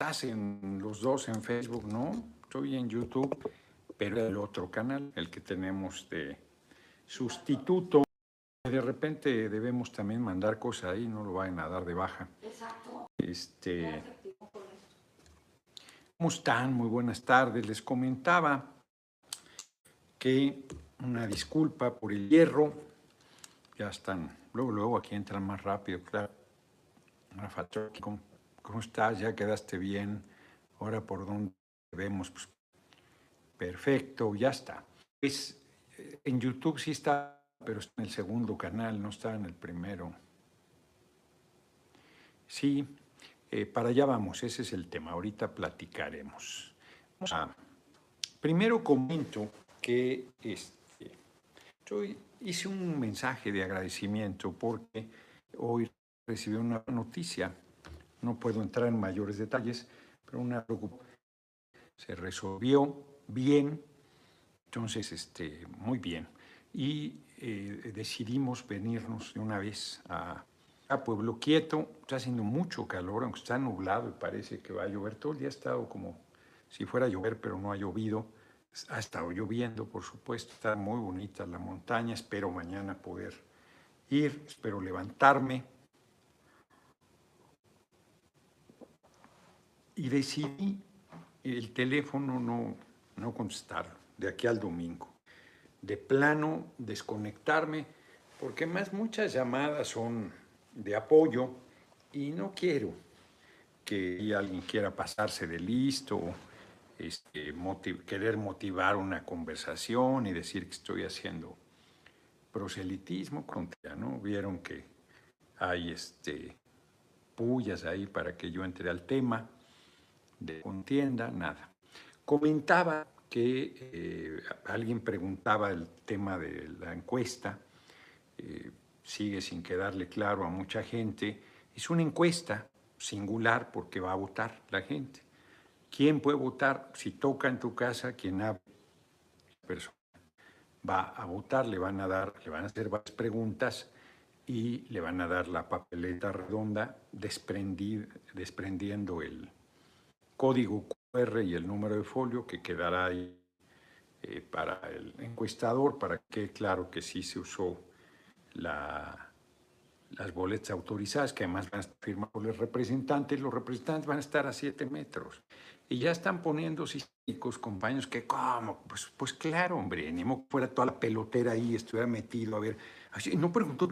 estás en los dos en Facebook, ¿no? Estoy en YouTube, pero el otro canal, el que tenemos de sustituto. De repente debemos también mandar cosas ahí, no lo vayan a dar de baja. Exacto. Este, ¿Cómo están? Muy buenas tardes. Les comentaba que una disculpa por el hierro. Ya están. Luego, luego aquí entran más rápido, claro. Rafa, ¿cómo, ¿cómo estás? ¿Ya quedaste bien? Ahora por dónde vemos. Pues, perfecto, ya está. Pues en YouTube sí está, pero está en el segundo canal, no está en el primero. Sí, eh, para allá vamos, ese es el tema. Ahorita platicaremos. Primero comento que este, yo hice un mensaje de agradecimiento porque hoy recibí una noticia. No puedo entrar en mayores detalles, pero una se resolvió bien, entonces, este, muy bien. Y eh, decidimos venirnos de una vez a, a, Pueblo Quieto. Está haciendo mucho calor, aunque está nublado y parece que va a llover. Todo el día ha estado como si fuera a llover, pero no ha llovido. Ha estado lloviendo, por supuesto. Está muy bonita la montaña. Espero mañana poder ir, espero levantarme. Y decidí el teléfono no, no contestarlo de aquí al domingo. De plano, desconectarme, porque más muchas llamadas son de apoyo y no quiero que alguien quiera pasarse de listo, este, querer motivar una conversación y decir que estoy haciendo proselitismo contra, ¿no? Vieron que hay este, pullas ahí para que yo entre al tema de contienda, nada. Comentaba que eh, alguien preguntaba el tema de la encuesta, eh, sigue sin quedarle claro a mucha gente. Es una encuesta singular porque va a votar la gente. ¿Quién puede votar? Si toca en tu casa, quien ha persona va a votar, le van a dar, le van a hacer varias preguntas y le van a dar la papeleta redonda desprendiendo el código y el número de folio que quedará ahí eh, para el encuestador, para que claro que sí se usó la, las boletas autorizadas, que además van a estar firmadas por los representantes. Los representantes van a estar a siete metros. Y ya están poniendo chicos, compañeros, que ¿cómo? Pues, pues claro, hombre, ni modo fuera toda la pelotera ahí, estuviera metido a ver. No preguntó,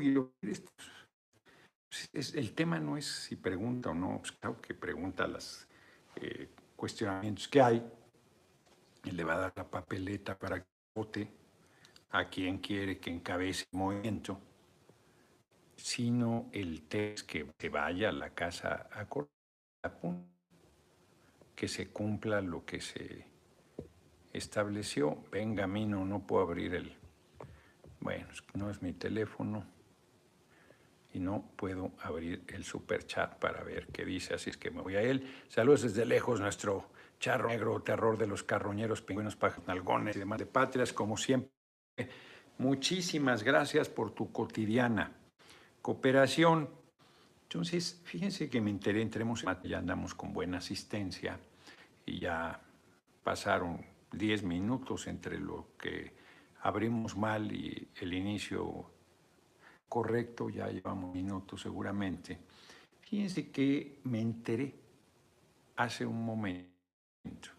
el tema no es si pregunta o no, pues claro que pregunta las... Eh, cuestionamientos que hay y le va a dar la papeleta para que vote a quien quiere que encabece el movimiento, sino el test que se vaya a la casa a cortar, que se cumpla lo que se estableció. Venga, a mí no, no puedo abrir el... Bueno, no es mi teléfono y no puedo abrir el super chat para ver qué dice, así es que me voy a él. Saludos desde lejos, nuestro charro negro, terror de los carroñeros, pingüinos, nalgones y demás de patrias, como siempre. Muchísimas gracias por tu cotidiana cooperación. Entonces, fíjense que me enteré, entremos ya andamos con buena asistencia y ya pasaron 10 minutos entre lo que abrimos mal y el inicio correcto, ya llevamos minutos seguramente. Fíjense que me enteré hace un momento.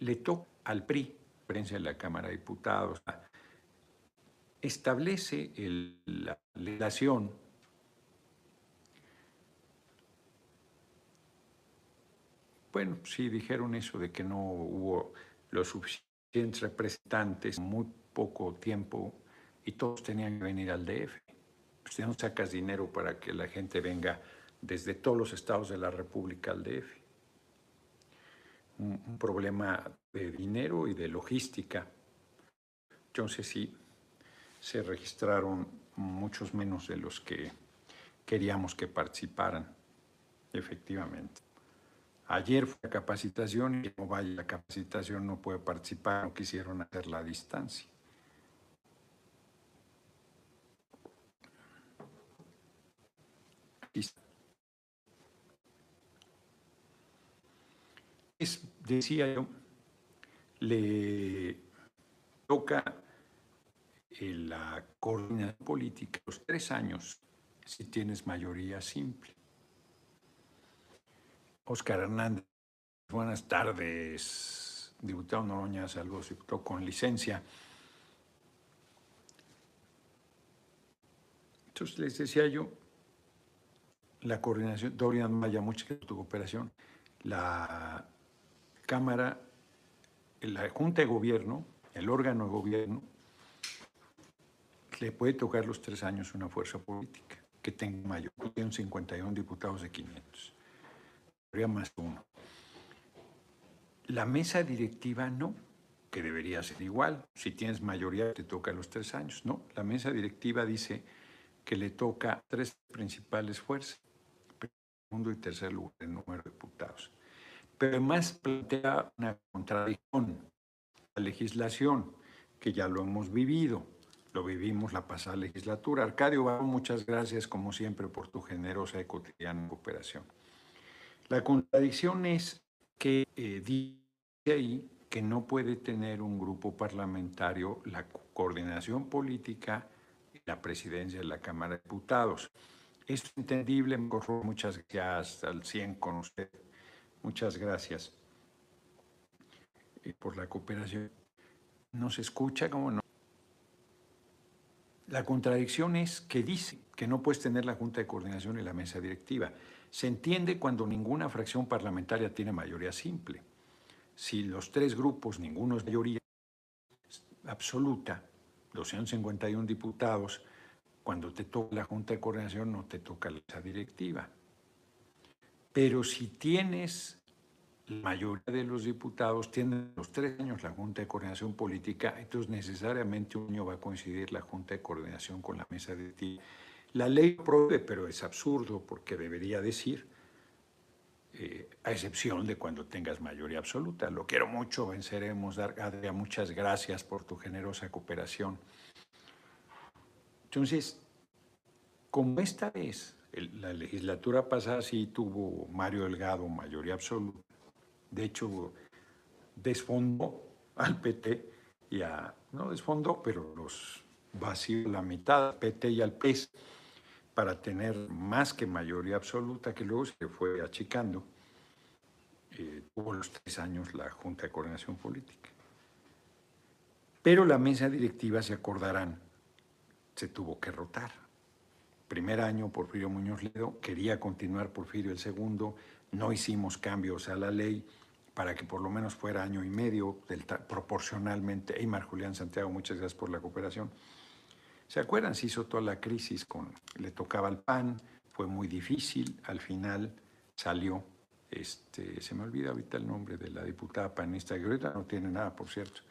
Le toca al PRI, de la Cámara de Diputados, establece la relación Bueno, sí dijeron eso de que no hubo los suficientes representantes, muy poco tiempo y todos tenían que venir al DF. Pues no sacas dinero para que la gente venga desde todos los estados de la República al DF. Un, problema de dinero y de logística. Entonces sí, se registraron muchos menos de los que queríamos que participaran, efectivamente. Ayer fue la capacitación y como vaya la capacitación no puede participar, no quisieron hacer la distancia. Entonces, decía yo, le toca la coordinación política los tres años si tienes mayoría simple. Oscar Hernández, buenas tardes, diputado Noroña, saludos, diputado con licencia. Entonces les decía yo, la coordinación, Dorian Maya, muchas gracias por tu cooperación, la Cámara, la Junta de Gobierno, el órgano de gobierno, le puede tocar los tres años una fuerza política que tenga mayor, tiene 51 diputados de 500. Habría más uno. La mesa directiva no, que debería ser igual. Si tienes mayoría te toca los tres años. No, la mesa directiva dice que le toca tres principales fuerzas, segundo y tercer lugar en número de diputados. Pero además plantea una contradicción. La legislación, que ya lo hemos vivido, lo vivimos la pasada legislatura. Arcadio, muchas gracias como siempre por tu generosa y cotidiana cooperación. La contradicción es que eh, dice ahí que no puede tener un grupo parlamentario la coordinación política la presidencia de la Cámara de Diputados. Es entendible, corro muchas gracias al 100 con usted. Muchas gracias por la cooperación. ¿No se escucha? ¿Cómo no? La contradicción es que dice que no puedes tener la Junta de Coordinación y la mesa directiva. Se entiende cuando ninguna fracción parlamentaria tiene mayoría simple. Si los tres grupos, ninguno es mayoría absoluta, 251 diputados, cuando te toca la Junta de Coordinación no te toca la directiva. Pero si tienes la mayoría de los diputados, tienen los tres años la Junta de Coordinación Política, entonces necesariamente un año va a coincidir la Junta de Coordinación con la mesa directiva. La ley prohíbe, pero es absurdo porque debería decir, eh, a excepción de cuando tengas mayoría absoluta. Lo quiero mucho, venceremos. Adria, muchas gracias por tu generosa cooperación. Entonces, como esta vez la legislatura pasada sí tuvo Mario Delgado mayoría absoluta, de hecho desfondó al PT y a, no desfondó, pero los vació la mitad al PT y al PES para tener más que mayoría absoluta, que luego se fue achicando. Eh, tuvo los tres años la Junta de Coordinación Política. Pero la mesa directiva, se acordarán, se tuvo que rotar. Primer año, Porfirio Muñoz Ledo, quería continuar Porfirio el segundo, no hicimos cambios a la ley para que por lo menos fuera año y medio proporcionalmente. Eymar Julián Santiago, muchas gracias por la cooperación. ¿Se acuerdan? Se hizo toda la crisis con, le tocaba el PAN, fue muy difícil, al final salió, este, se me olvida ahorita el nombre de la diputada panista, que ahorita no tiene nada, por cierto.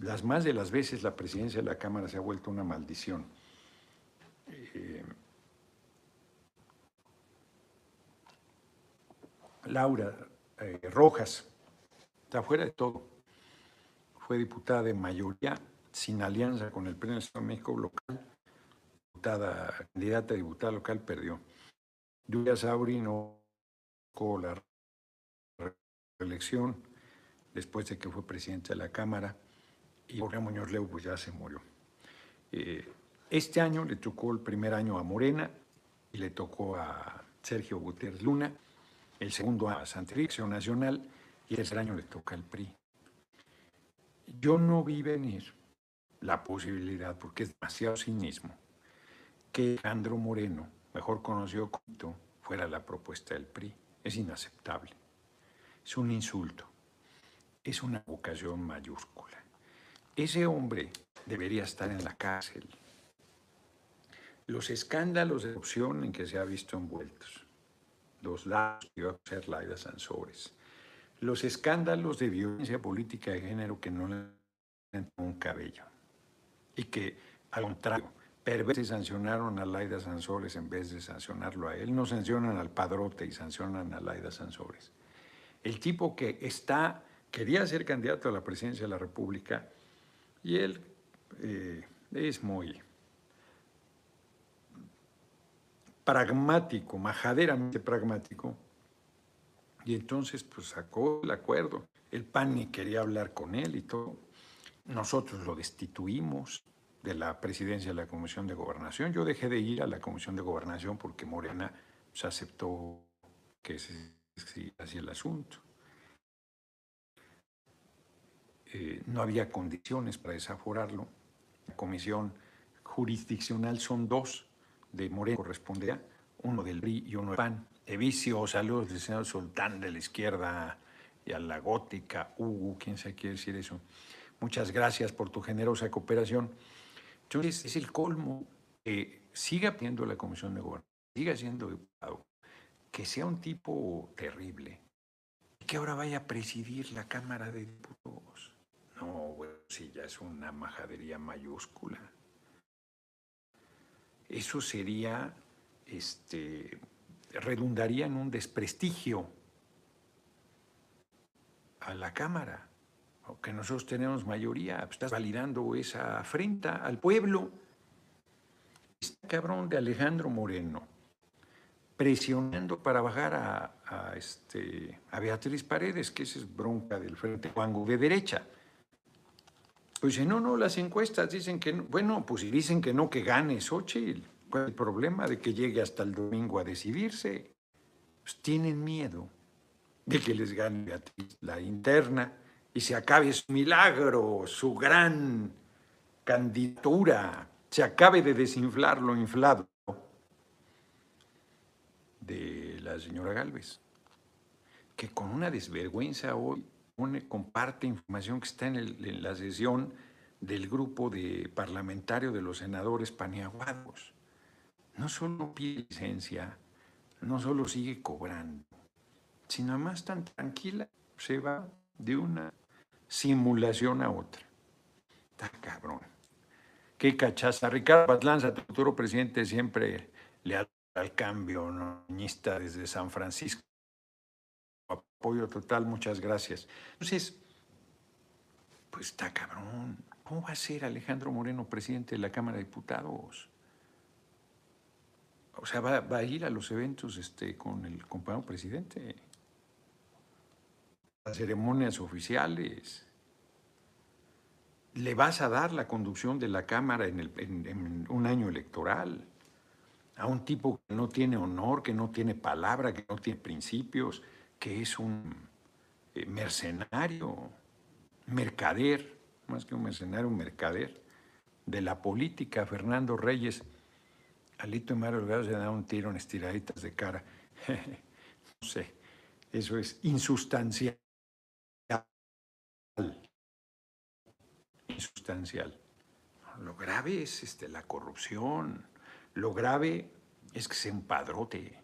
Las más de las veces la presidencia de la Cámara se ha vuelto una maldición. Eh, Laura eh, Rojas, está fuera de todo, fue diputada de mayoría sin alianza con el Pleno de México local, diputada, candidata a diputada local, perdió. Julia Sauri no con la reelección después de que fue presidente de la Cámara y Jorge Muñoz Leo pues ya se murió. Eh, este año le tocó el primer año a Morena y le tocó a Sergio Gutiérrez Luna, el segundo a Elección Nacional y el tercer año le toca al PRI. Yo no vi venir la posibilidad, porque es demasiado cinismo, que Alejandro Moreno, mejor conocido como fuera la propuesta del PRI. Es inaceptable. Es un insulto. Es una vocación mayúscula. Ese hombre debería estar en la cárcel. Los escándalos de corrupción en que se ha visto envueltos, los lados que iba a ser Laida Sansores, los escándalos de violencia política de género que no le dan un cabello, y que, al contrario, perversos sancionaron a Laida Sansores en vez de sancionarlo a él. No sancionan al padrote y sancionan a Laida Sansores. El tipo que está, quería ser candidato a la presidencia de la República y él eh, es muy pragmático, majaderamente pragmático, Y entonces pues sacó el acuerdo. El PAN quería hablar con él y todo. Nosotros lo destituimos de la presidencia de la Comisión de Gobernación. Yo dejé de ir a la Comisión de Gobernación porque Morena se aceptó que se, hacía el asunto. Eh, no había condiciones para desaforarlo. La comisión jurisdiccional son dos, de Morena correspondía, uno del RI y uno del PAN. Evicio, saludos del señor Sultán de la izquierda y a la gótica, Hugo, quién se quiere decir eso. Muchas gracias por tu generosa cooperación. Entonces, es el colmo que siga pidiendo la Comisión de Gobierno, siga siendo diputado, que sea un tipo terrible, y que ahora vaya a presidir la Cámara de Diputados. No, bueno, sí, ya es una majadería mayúscula. Eso sería, este, redundaría en un desprestigio a la Cámara que nosotros tenemos mayoría, pues, estás validando esa afrenta al pueblo. Este cabrón de Alejandro Moreno, presionando para bajar a, este, a Beatriz Paredes, que esa es bronca del Frente Juango de derecha. Pues dice, no, no, las encuestas dicen que no. Bueno, pues si dicen que no, que gane Xochitl. ¿Cuál es el problema de que llegue hasta el domingo a decidirse? Pues tienen miedo de que les gane Beatriz la interna y se acabe su milagro, su gran candidatura, se acabe de desinflar lo inflado de la señora Galvez, que con una desvergüenza hoy comparte información que está en, la sesión del grupo de parlamentario de los senadores paniaguados. No solo pide licencia, no solo sigue cobrando, sino además tan tranquila se va de una simulación a otra. Está cabrón. Qué cachaza. Ricardo Batlanza, tu futuro presidente, siempre le ha al cambio, desde San Francisco. Apoyo total, muchas gracias. Entonces, pues está cabrón. ¿Cómo va a ser Alejandro Moreno presidente de la Cámara de Diputados? O sea, va, a ir a los eventos este, con el compañero presidente las ceremonias oficiales. Le vas a dar la conducción de la Cámara en, un año electoral a un tipo que no tiene honor, que no tiene palabra, que no tiene principios, que es un eh, mercenario, mercader, más que un mercenario, un mercader de la política, Fernando Reyes. Alito y Mario Delgado se dan un tiro en estiraditas de cara. no sé, eso es insustancial insustancial. Lo grave es este, la corrupción. Lo grave es que se empadrote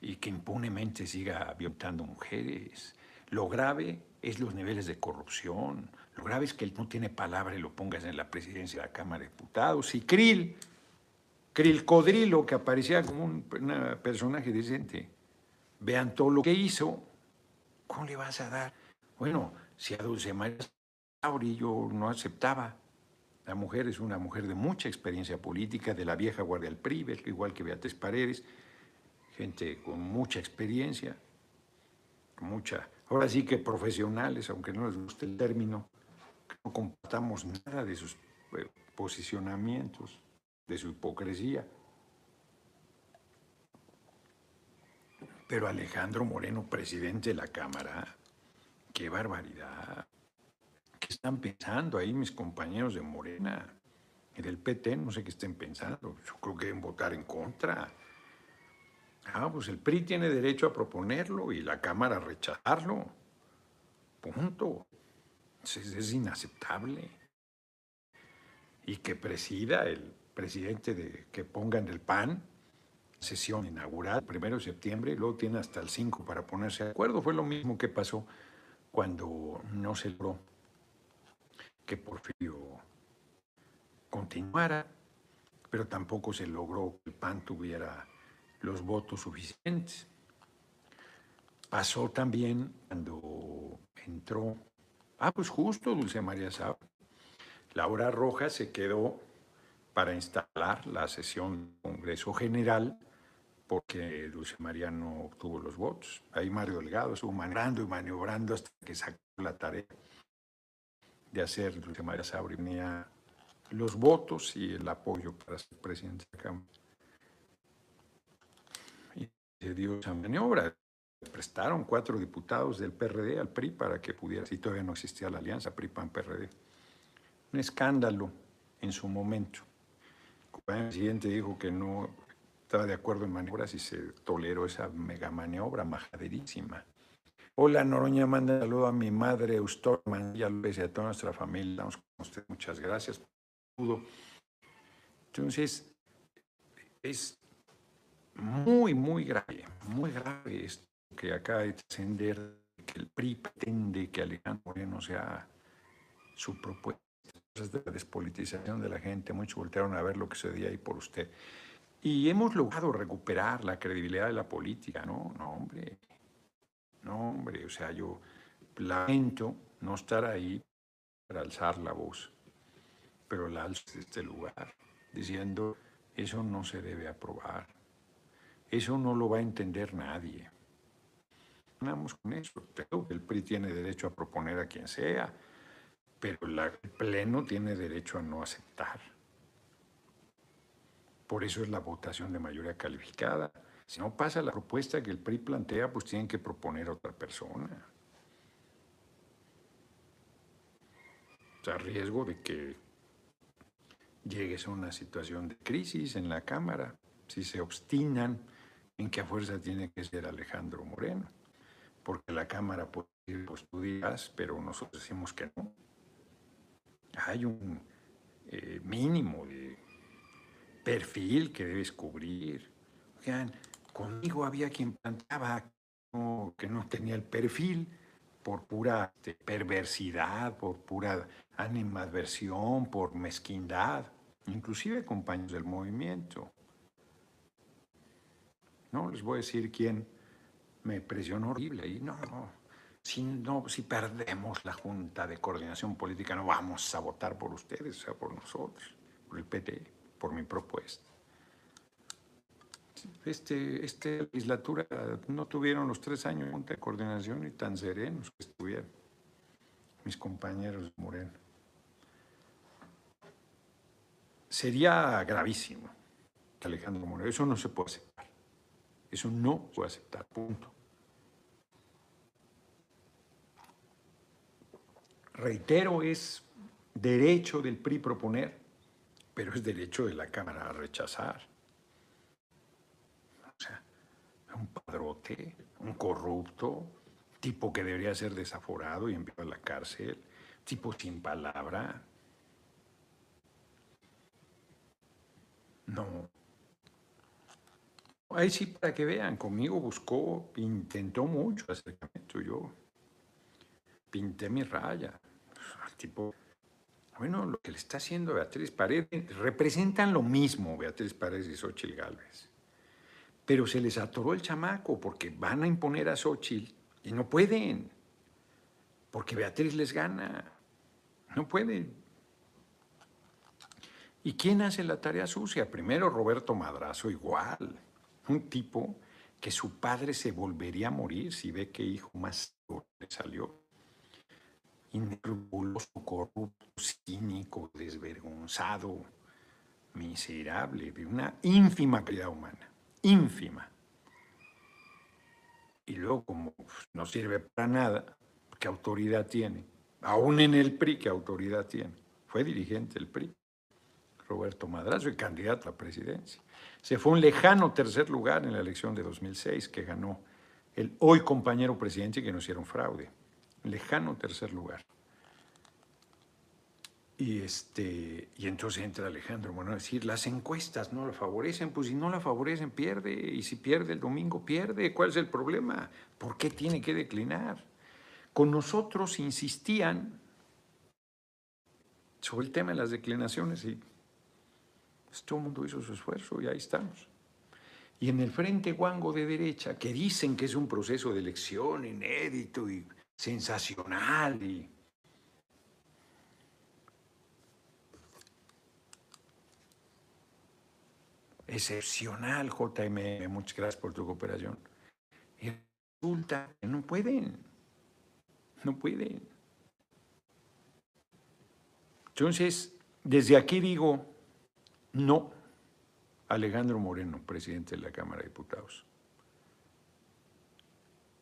y que impunemente siga violentando mujeres. Lo grave es los niveles de corrupción. Lo grave es que él no tiene palabra y lo pongas en la presidencia de la Cámara de Diputados. Y Krill, Krill Codrilo, que aparecía como un personaje decente, vean todo lo que hizo. ¿Cómo le vas a dar? Bueno, si a Dulce María Sauri yo no aceptaba. La mujer es una mujer de mucha experiencia política, de la vieja guardia del PRI, igual que Beatriz Paredes, gente con mucha experiencia, mucha, ahora sí que profesionales, aunque no les guste el término, no compartamos nada de sus eh, posicionamientos, de su hipocresía. Pero Alejandro Moreno, presidente de la Cámara, Qué barbaridad. ¿Qué están pensando ahí mis compañeros de Morena y del PT? No sé qué estén pensando. Yo creo que deben votar en contra. Ah, pues el PRI tiene derecho a proponerlo y la Cámara a rechazarlo. Punto. Es, inaceptable. Y que presida el presidente de, que pongan el PAN, sesión inaugural, primero de septiembre, y luego tiene hasta el 5 para ponerse de acuerdo. Fue lo mismo que pasó cuando no se logró que Porfirio continuara, pero tampoco se logró que el PAN tuviera los votos suficientes. Pasó también cuando entró, ah, pues justo Dulce María Sá, Laura Rojas se quedó para instalar la sesión del Congreso General porque Dulce María no obtuvo los votos. Ahí Mario Delgado estuvo maniobrando y maniobrando hasta que sacó la tarea de hacer Dulce María Sabri tenía los votos y el apoyo para ser presidente de la Cámara. Se dio esa maniobra. Prestaron cuatro diputados del PRD al PRI para que pudiera, si todavía no existía la alianza PRI-PAN-PRD. Un escándalo en su momento. El presidente dijo que no estaba de acuerdo en maniobras y se toleró esa mega maniobra majaderísima. Hola, Noroña, manda saludo a mi madre Eustorman y a y a toda nuestra familia. Con usted, muchas gracias. Entonces, es muy, muy grave, muy grave esto que acaba de descender, que el PRI pretende que Alejandro Moreno sea su propuesta de la despolitización de la gente. Muchos voltearon a ver lo que sucedía ahí por usted. Y hemos logrado recuperar la credibilidad de la política, ¿no? No, hombre. No, hombre. O sea, yo lamento no estar ahí para alzar la voz, pero la alzo de este lugar, diciendo, eso no se debe aprobar. Eso no lo va a entender nadie. Vamos con eso. El PRI tiene derecho a proponer a quien sea pero el Pleno tiene derecho a no aceptar. Por eso es la votación de mayoría calificada. Si no pasa la propuesta que el PRI plantea, pues tienen que proponer a otra persona. O sea, riesgo de que llegues a una situación de crisis en la Cámara, si se obstinan en que a fuerza tiene que ser Alejandro Moreno, porque la Cámara puede decir, pues tú dirás, pero nosotros decimos que no hay un eh, mínimo de perfil que debes cubrir. Oigan, conmigo había quien planteaba que no tenía el perfil por pura este, perversidad, por pura animadversión, por mezquindad, inclusive compañeros del movimiento. No les voy a decir quién me presionó horrible y no, no, si, no, si perdemos la Junta de Coordinación Política, no vamos a votar por ustedes, o sea, por nosotros, por el PT, por mi propuesta. Este, esta legislatura no tuvieron los tres años de Junta de Coordinación y tan serenos que estuvieron mis compañeros de Moreno. Sería gravísimo Alejandro Moreno. Eso no se puede aceptar. Eso no se puede aceptar, punto. reitero, es derecho del PRI proponer, pero es derecho de la Cámara a rechazar. O sea, un padrote, un corrupto, tipo que debería ser desaforado y enviado a la cárcel, tipo sin palabra. No. Ahí sí, para que vean, conmigo buscó, intentó mucho acercamiento. Yo pinté mi raya tipo, bueno, lo que le está haciendo Beatriz Paredes, representan lo mismo Beatriz Paredes y Xochitl Galvez. Pero se les atoró el chamaco porque van a imponer a Xochitl y no pueden, porque Beatriz les gana. No pueden. ¿Y quién hace la tarea sucia? Primero Roberto Madrazo, igual. Un tipo que su padre se volvería a morir si ve que hijo más le salió inescrupuloso, corrupto, cínico, desvergonzado, miserable, de una ínfima calidad humana, ínfima. Y luego, como no sirve para nada, ¿qué autoridad tiene? Aún en el PRI, ¿qué autoridad tiene? Fue dirigente del PRI, Roberto Madrazo, y candidato a la presidencia. Se fue un lejano tercer lugar en la elección de 2006 que ganó el hoy compañero presidente que no hicieron fraude lejano tercer lugar. Y, este, y entonces entra Alejandro bueno, a decir, las encuestas no la favorecen, pues si no la favorecen pierde, y si pierde el domingo pierde, ¿cuál es el problema? ¿Por qué tiene que declinar? Con nosotros insistían sobre el tema de las declinaciones y pues, todo el mundo hizo su esfuerzo y ahí estamos. Y en el Frente Guango de derecha, que dicen que es un proceso de elección inédito y sensacional y excepcional, JM, muchas gracias por tu cooperación. Resulta que no pueden, no pueden. Entonces, desde aquí digo, no, Alejandro Moreno, presidente de la Cámara de Diputados.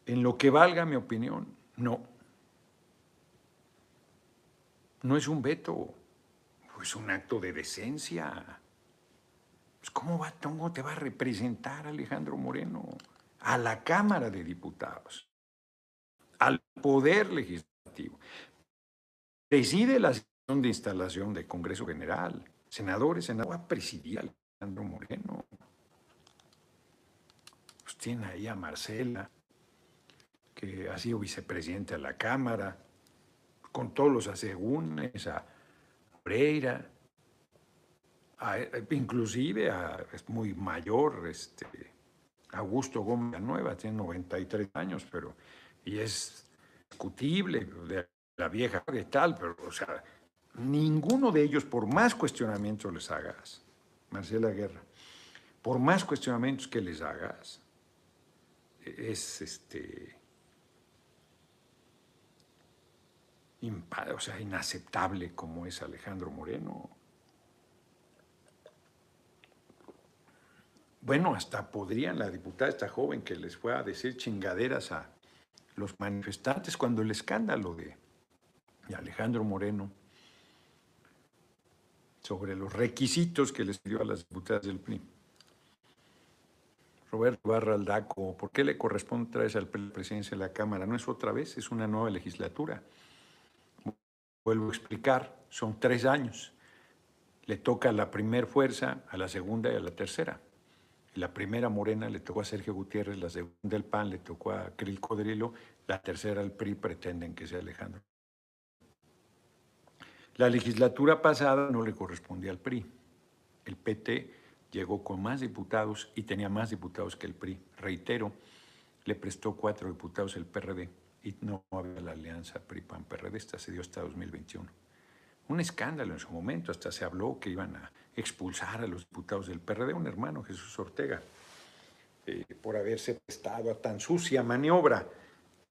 En lo que valga mi opinión, no. No es un veto, es un acto de decencia. Pues, ¿Cómo, va, ¿Cómo te va a representar Alejandro Moreno? A la Cámara de Diputados, al Poder Legislativo. Preside la de instalación del Congreso General. Senadores, senadores, va a presidir Alejandro Moreno. Pues tiene ahí a Marcela, que ha sido vicepresidente de la Cámara, con todos los asegúnes, a Breira, inclusive a, es muy mayor, este, Augusto Gómez Nueva, tiene 93 años, pero, y es discutible, de la vieja de tal, pero, o sea, ninguno de ellos, por más cuestionamientos les hagas, Marcela Guerra, por más cuestionamientos que les hagas, es este o sea, inaceptable como es Alejandro Moreno. Bueno, hasta podrían la diputada esta joven que les fue a decir chingaderas a los manifestantes cuando el escándalo de, Alejandro Moreno sobre los requisitos que les dio a las diputadas del PRI. Roberto Barra Aldaco, ¿por qué le corresponde otra vez al presidencia de la Cámara? No es otra vez, es una nueva legislatura. Vuelvo a explicar, son tres años. Le toca a la primera fuerza, a la segunda y a la tercera. La primera Morena le tocó a Sergio Gutiérrez, la segunda el PAN le tocó a Krill Codrilo, la tercera el PRI pretenden que sea Alejandro. La legislatura pasada no le correspondía al PRI. El PT llegó con más diputados y tenía más diputados que el PRI. Reitero, le prestó cuatro diputados el PRD y no había la alianza PRI-PAN-PRD. Esta se dio hasta 2021. Un escándalo en su momento, hasta se habló que iban a expulsar a los diputados del PRD, un hermano, Jesús Ortega, eh, por haberse prestado a tan sucia maniobra.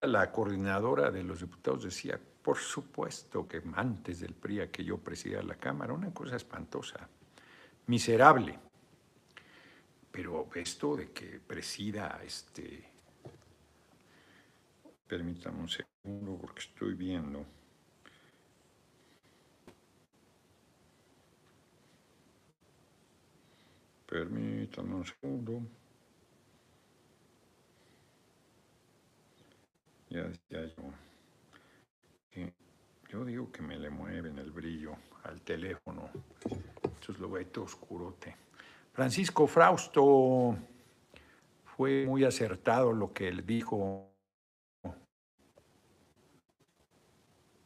La coordinadora de los diputados decía, por supuesto que antes del PRI que yo presidía la Cámara, una cosa espantosa, miserable. Pero esto de que presida este... Permítame un segundo porque estoy viendo. Permítame un segundo. Ya decía yo. Yo digo que me le mueven el brillo al teléfono. Entonces lo veo oscurote. Francisco Frausto fue muy acertado lo que él dijo.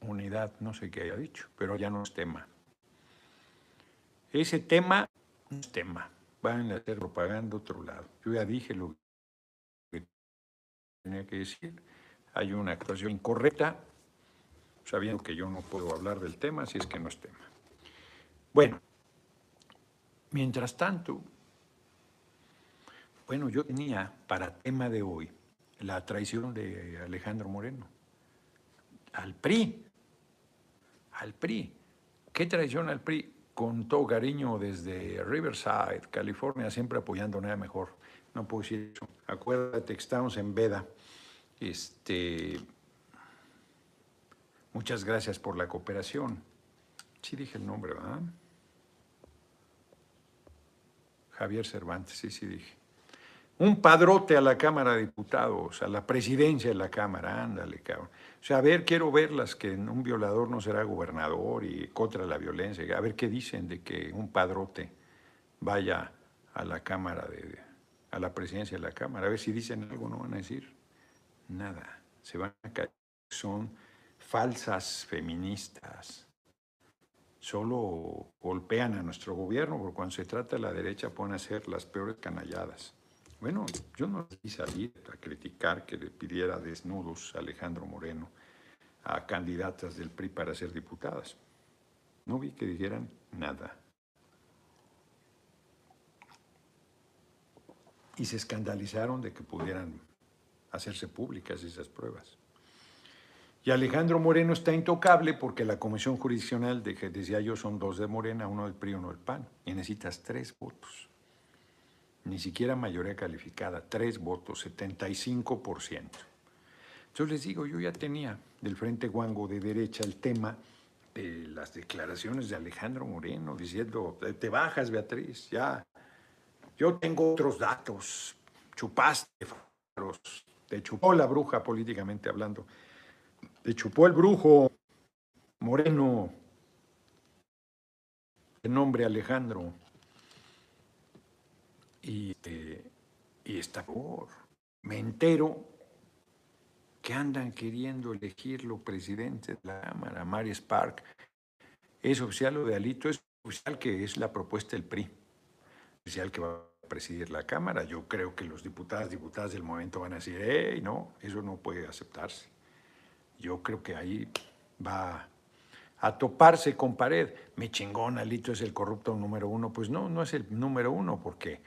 Unidad, no sé qué haya dicho, pero ya no es tema. Ese tema no es tema van a hacer propaganda otro lado. Yo ya dije lo que tenía que decir. Hay una actuación incorrecta, sabiendo que yo no puedo hablar del tema, si es que no es tema. Bueno, mientras tanto, bueno, yo tenía para tema de hoy la traición de Alejandro Moreno al PRI, al PRI. ¿Qué traición al PRI? con todo cariño desde Riverside, California, siempre apoyando nada mejor. No puedo decir eso. Acuérdate que estamos en veda. Este, muchas gracias por la cooperación. Sí dije el nombre, ¿verdad? Javier Cervantes, sí, sí dije. Un padrote a la Cámara de Diputados, a la presidencia de la Cámara, ándale, cabrón. O sea, a ver, quiero verlas que un violador no será gobernador y contra la violencia. A ver qué dicen de que un padrote vaya a la Cámara, de, a la presidencia de la Cámara. A ver si dicen algo, no van a decir nada. Se van a caer. Son falsas feministas. Solo golpean a nuestro gobierno, porque cuando se trata de la derecha pueden hacer las peores canalladas. Bueno, yo no vi salir a criticar que le pidiera desnudos a Alejandro Moreno a candidatas del PRI para ser diputadas. No vi que dijeran nada. y se escandalizaron de que pudieran hacerse públicas esas pruebas. Y Alejandro Moreno está intocable porque la comisión jurisdiccional, de, decía yo, son dos de Morena, uno del PRI, uno del PAN, y necesitas tres votos. Ni siquiera mayoría calificada, tres votos, 75%. Yo les digo, yo ya tenía del Frente Guango de derecha el tema de las declaraciones de Alejandro Moreno diciendo, te bajas Beatriz, ya, yo tengo otros datos, chupaste, te chupó la bruja políticamente hablando. Te chupó el brujo moreno, de nombre Alejandro. Y, eh, y está por. Me entero que andan queriendo elegirlo presidente de la Cámara, Mary Spark. Es oficial lo de Alito, es oficial que es la propuesta del PRI, oficial que va a presidir la Cámara. Yo creo que los diputados, diputadas del momento van a decir, hey, no, eso no puede aceptarse yo creo que ahí va a toparse con pared. Mi chingón, Alito es el corrupto número uno. Pues no, no es el número uno, porque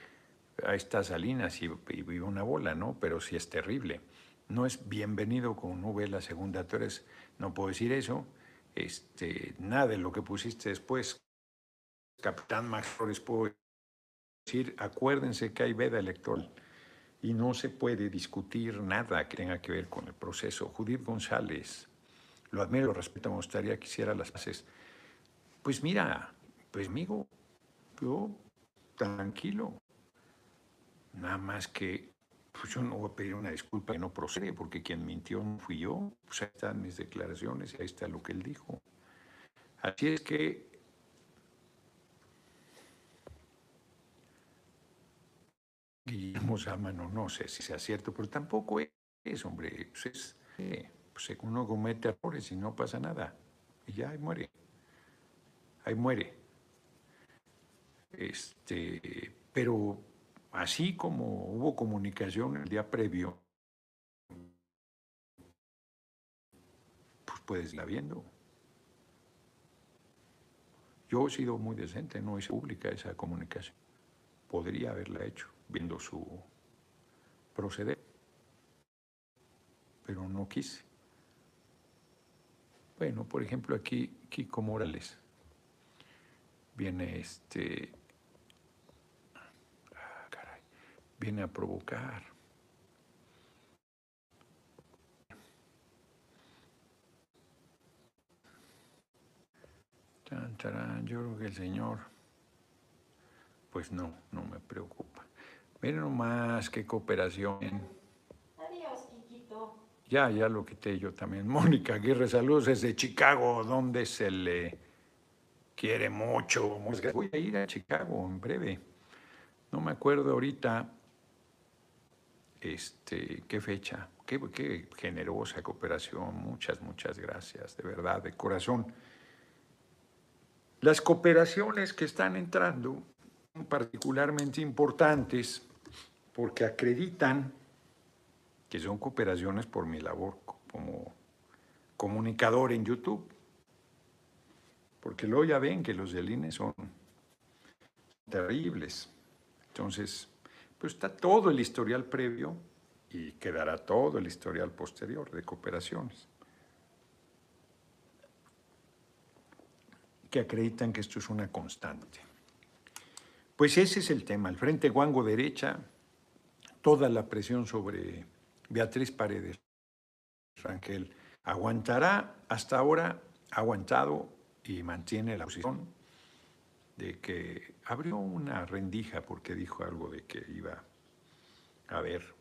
ahí está Salinas y, vive una bola, ¿no? Pero sí es terrible. No es bienvenido con V la segunda. Tú no puedo decir eso. Este, nada de lo que pusiste después, Capitán Max Flores, puedo decir, acuérdense que hay veda electoral y no se puede discutir nada que tenga que ver con el proceso. Judith González, lo admiro, lo respeto, me gustaría que hiciera las bases. Pues mira, pues amigo, yo tranquilo. Nada más que pues yo no voy a pedir una disculpa que no procede, porque quien mintió no fui yo. Pues ahí están mis declaraciones ahí está lo que él dijo. Así es que Guillermo Sámano, no sé si sea cierto, pero tampoco es, hombre, pues es, eh, pues uno comete errores y no pasa nada, y ya ahí muere, ahí muere. Este, pero así como hubo comunicación el día previo, pues puedes irla viendo. Yo he sido muy decente, no hice pública esa comunicación. Podría haberla hecho viendo su proceder. Pero no quise. Bueno, por ejemplo, aquí Kiko Morales viene este. Ah, viene a provocar. yo creo que el Señor, pues no, no me preocupa. Miren nomás qué cooperación. Adiós, Kikito. Ya, ya lo quité yo también. Mónica Aguirre, saludos desde Chicago, donde se le quiere mucho. Voy a ir a Chicago en breve. No me acuerdo ahorita este, qué fecha. Qué, qué generosa cooperación. Muchas, muchas gracias, de verdad, de corazón. Las cooperaciones que están entrando particularmente importantes porque acreditan que son cooperaciones por mi labor como comunicador en YouTube. Porque luego ya ven que los del INE son terribles. Entonces, pues está todo el historial previo y quedará todo el historial posterior de cooperaciones. que acreditan que esto es una constante. Pues ese es el tema. El Frente Guango derecha toda la presión sobre Beatriz Paredes Rangel. Aguantará, hasta ahora ha aguantado y mantiene la posición de que abrió una rendija porque dijo algo de que iba a ver.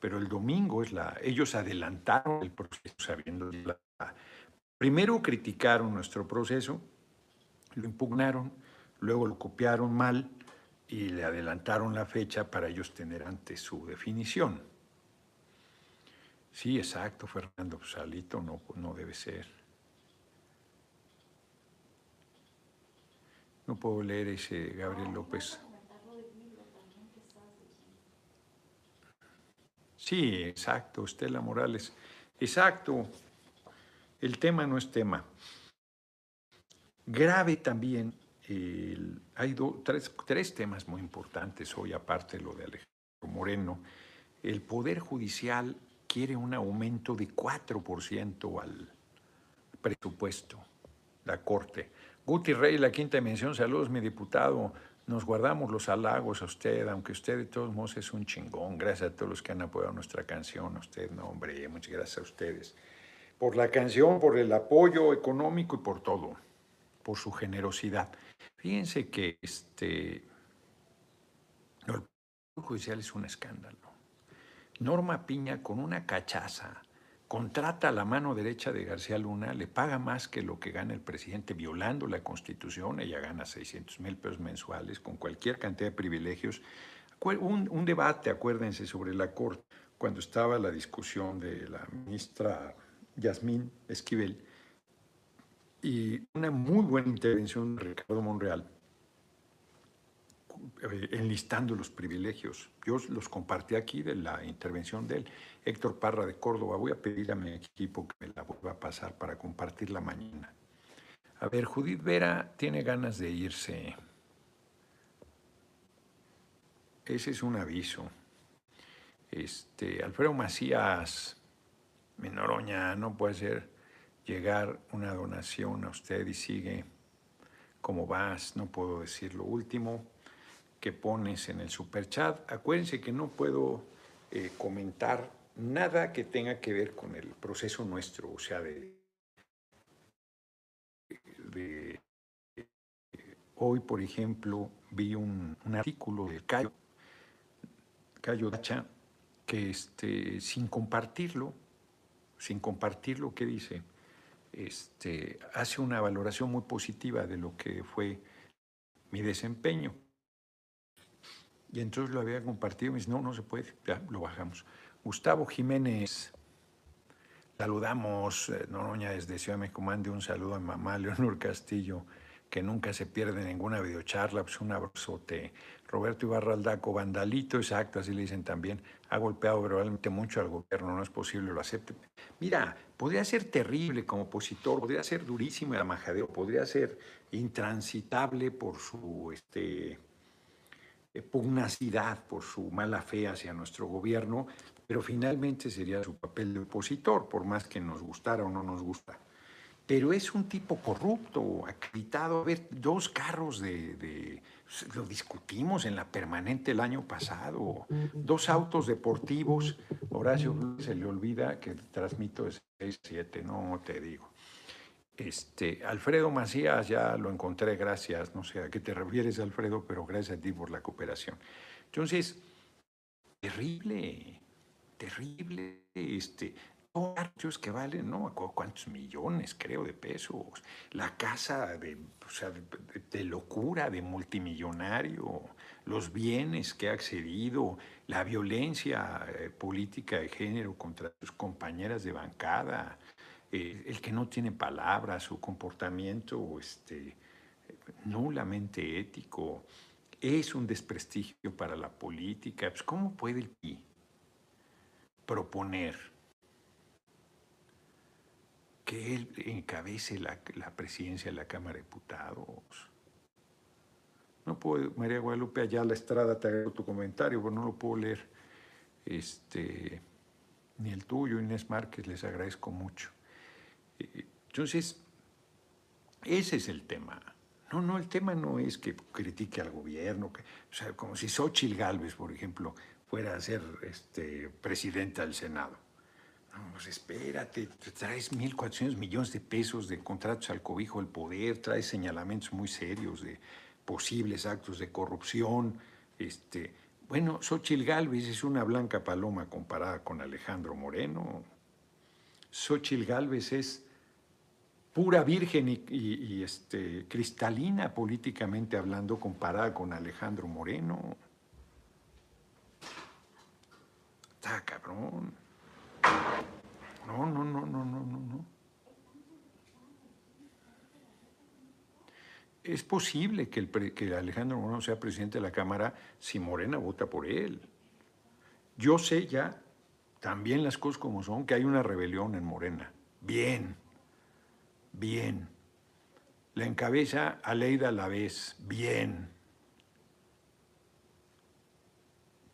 Pero el domingo es la. Ellos adelantaron el proceso sabiendo. La, primero criticaron nuestro proceso, lo impugnaron, luego lo copiaron mal y le adelantaron la fecha para ellos tener antes su definición. Sí, exacto, Fernando, Salito no, no debe ser. No puedo leer ese Gabriel López. Sí, exacto, Estela Morales. Exacto. El tema no es tema. Grave también hay tres, temas muy importantes hoy, aparte de lo de Alejandro Moreno, el Poder Judicial quiere un aumento de 4% al presupuesto, la Corte. Guti Rey, la quinta dimensión, saludos, mi diputado. Nos guardamos los halagos a usted, aunque usted de todos modos es un chingón. Gracias a todos los que han apoyado nuestra canción. A usted, no, hombre, muchas gracias a ustedes. Por la canción, por el apoyo económico y por todo, por su generosidad. Fíjense que este, el Poder Judicial es un escándalo. Norma Piña, con una cachaza, contrata a la mano derecha de García Luna, le paga más que lo que gana el presidente violando la Constitución, ella gana 600 mil pesos mensuales con cualquier cantidad de privilegios. Un, un, debate, acuérdense, sobre la Corte, cuando estaba la discusión de la ministra Yasmín Esquivel, y una muy buena intervención de Ricardo Monreal, eh, enlistando los privilegios. Yo los compartí aquí de la intervención de él. Héctor Parra de Córdoba, voy a pedir a mi equipo que me la vuelva a pasar para compartirla mañana. A ver, Judith Vera tiene ganas de irse. Ese es un aviso. Este, Alfredo Macías, Menoroña, no puede ser llegar una donación a usted y sigue como vas, no puedo decir lo último que pones en el super chat. Acuérdense que no puedo eh, comentar nada que tenga que ver con el proceso nuestro, o sea, de, hoy, por ejemplo, vi un, artículo de Cayo, Cayo Dacha, que este, sin compartirlo, sin compartirlo, ¿qué dice? Este, hace una valoración muy positiva de lo que fue mi desempeño. Y entonces lo había compartido y me dice, no, no se puede, ya lo bajamos. Gustavo Jiménez, saludamos, eh, Noroña desde Ciudad de México, mande un saludo a mamá, Leonor Castillo, que nunca se pierde ninguna videocharla, pues un abrazote. Roberto Ibarra Aldaco, vandalito, exacto, así le dicen también, ha golpeado verbalmente mucho al gobierno, no es posible, lo acepte. Mira, podría ser terrible como opositor, podría ser durísimo el majadeo, podría ser intransitable por su este, eh, pugnacidad por su mala fe hacia nuestro gobierno, pero finalmente sería su papel de opositor, por más que nos gustara o no nos gusta. Pero es un tipo corrupto, acreditado. A ver, dos carros de, lo discutimos en la permanente el año pasado, dos autos deportivos. Horacio se le olvida que transmito de 6-7, no te digo. Este, Alfredo Macías, ya lo encontré, gracias. No sé a qué te refieres, Alfredo, pero gracias a ti por la cooperación. Entonces, terrible, terrible. Este, que valen, no cuántos millones, creo, de pesos. La casa de, de, locura, de multimillonario, los bienes que ha accedido, la violencia eh, política de género contra sus compañeras de bancada, eh, el que no tiene palabras, su comportamiento este, nulamente ético, es un desprestigio para la política. Pues, ¿Cómo puede el PI proponer que él encabece la, presidencia de la Cámara de Diputados? No puedo, María Guadalupe la Estrada, te hago tu comentario, pero no lo puedo leer. Este, ni el tuyo, Inés Márquez, les agradezco mucho. Entonces, ese es el tema. No, no, el tema no es que critique al gobierno, que, o sea, como si Xochitl Galvez, por ejemplo, fuera a ser este, presidenta del Senado. No, pues espérate, traes 1.400 millones de pesos de contratos al cobijo del poder, traes señalamientos muy serios de posibles actos de corrupción. Este, bueno, Xochitl Galvez es una blanca paloma comparada con Alejandro Moreno. Xochitl Galvez es pura virgen y, este, cristalina políticamente hablando comparada con Alejandro Moreno. Está cabrón. No, no, no, no, no, no, no. Es posible que, el, que Alejandro Moreno sea presidente de la Cámara si Morena vota por él. Yo sé ya, también las cosas como son, que hay una rebelión en Morena. Bien, Bien. La encabeza Aleida vez. Bien.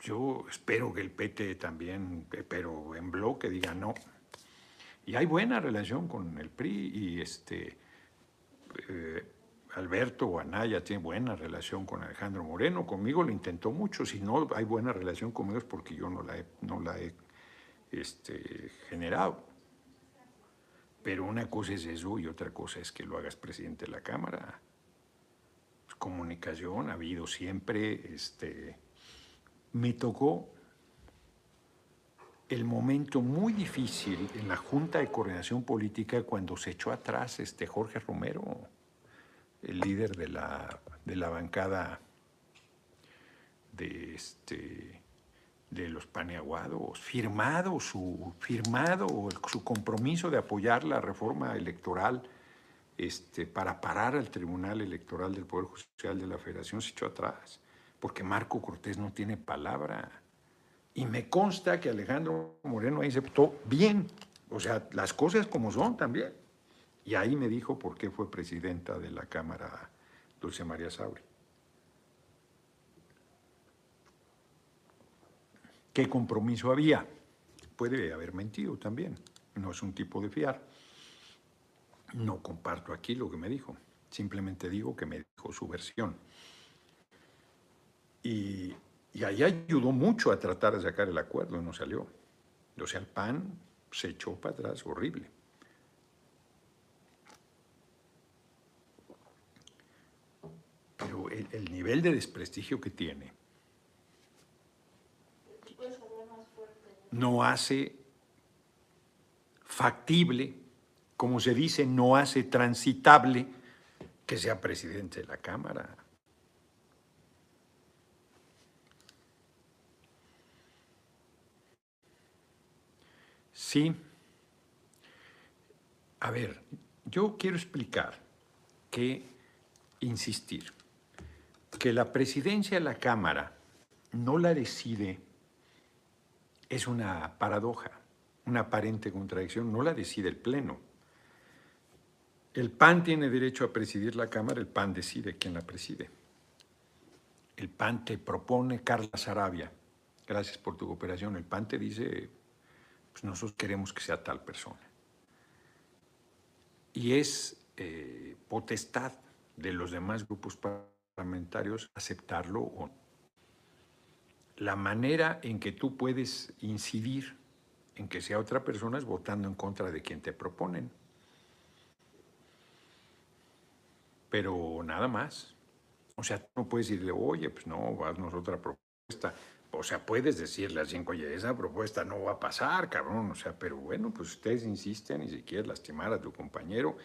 yo espero que el PT también, eh, pero en bloque, diga no. Y hay buena relación con el PRI y este eh, Alberto Guanaya tiene buena relación con Alejandro Moreno. Conmigo lo intentó mucho. Si no hay buena relación conmigo es porque yo no la he, no la he este, generado. Pero una cosa es eso y otra cosa es que lo hagas presidente de la Cámara. Pues, comunicación ha habido siempre. Este, me tocó el momento muy difícil en la Junta de Coordinación Política cuando se echó atrás este Jorge Romero, el líder de la, de la bancada de, este, de los paneaguados, firmado su, firmado su compromiso de apoyar la reforma electoral este, para parar al Tribunal Electoral del Poder Judicial de la Federación, se echó atrás, porque Marco Cortés no tiene palabra. Y me consta que Alejandro Moreno ahí aceptó bien, o sea, las cosas como son también. Y ahí me dijo por qué fue presidenta de la Cámara Dulce María Sauri. ¿Qué compromiso había? Puede haber mentido también, no es un tipo de fiar. No comparto aquí lo que me dijo, simplemente digo que me dijo su versión. Y y ahí ayudó mucho a tratar de sacar el acuerdo y no salió. O sea, el PAN se echó para atrás, horrible. Pero el, nivel de desprestigio que tiene no hace factible, como se dice, no hace transitable que sea presidente de la Cámara. Sí. A ver, yo quiero explicar que, insistir, que la presidencia de la Cámara no la decide, es una paradoja, una aparente contradicción, no la decide el Pleno. El PAN tiene derecho a presidir la Cámara, el PAN decide quién la preside. El PAN te propone Carla Sarabia, gracias por tu cooperación, el PAN te dice pues nosotros queremos que sea tal persona. Y es eh, potestad de los demás grupos parlamentarios aceptarlo o no. La manera en que tú puedes incidir en que sea otra persona es votando en contra de quien te proponen. Pero nada más. O sea, tú no puedes decirle, oye, pues no, haznos otra propuesta. O sea, puedes decirle al cinco, oye, esa propuesta no va a pasar, cabrón. O sea, pero bueno, pues ustedes insisten y si quieres lastimar a tu compañero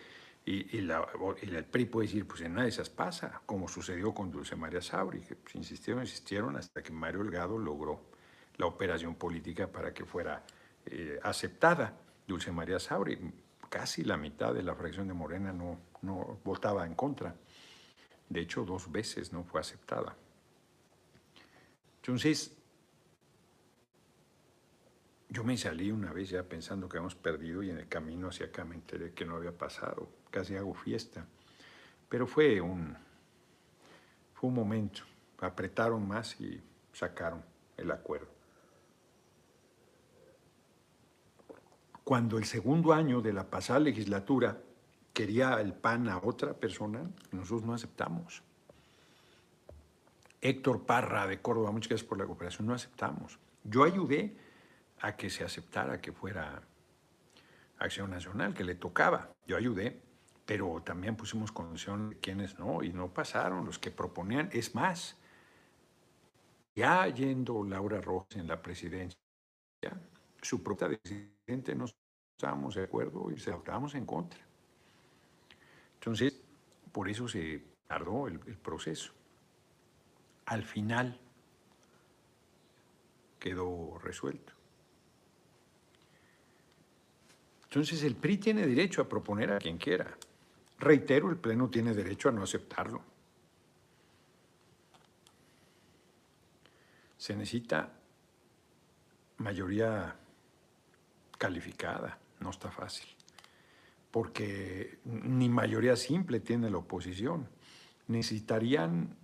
y, el PRI puede decir, pues en nada de esas pasa, como sucedió con Dulce María Sauri, que pues, insistieron, insistieron hasta que Mario Delgado logró la operación política para que fuera eh, aceptada. Dulce María Sauri, casi la mitad de la fracción de Morena no, no votaba en contra. De hecho, dos veces no fue aceptada. Entonces, yo me salí una vez ya pensando que habíamos perdido y en el camino hacia acá me enteré que no había pasado. Casi hago fiesta. Pero fue un, fue un momento. Apretaron más y sacaron el acuerdo. Cuando el segundo año de la pasada legislatura quería el PAN a otra persona, nosotros no aceptamos. Héctor Parra de Córdoba, muchas gracias por la cooperación, no aceptamos. Yo ayudé a que se aceptara que fuera Acción Nacional, que le tocaba. Yo ayudé, pero también pusimos condición de quienes no, y no pasaron, los que proponían. Es más, ya yendo Laura Rojas en la presidencia, su propia presidente no estábamos de acuerdo y se estábamos en contra. Entonces, por eso se tardó el proceso al final quedó resuelto. Entonces el PRI tiene derecho a proponer a quien quiera. Reitero, el Pleno tiene derecho a no aceptarlo. Se necesita mayoría calificada, no está fácil, porque ni mayoría simple tiene la oposición. Necesitarían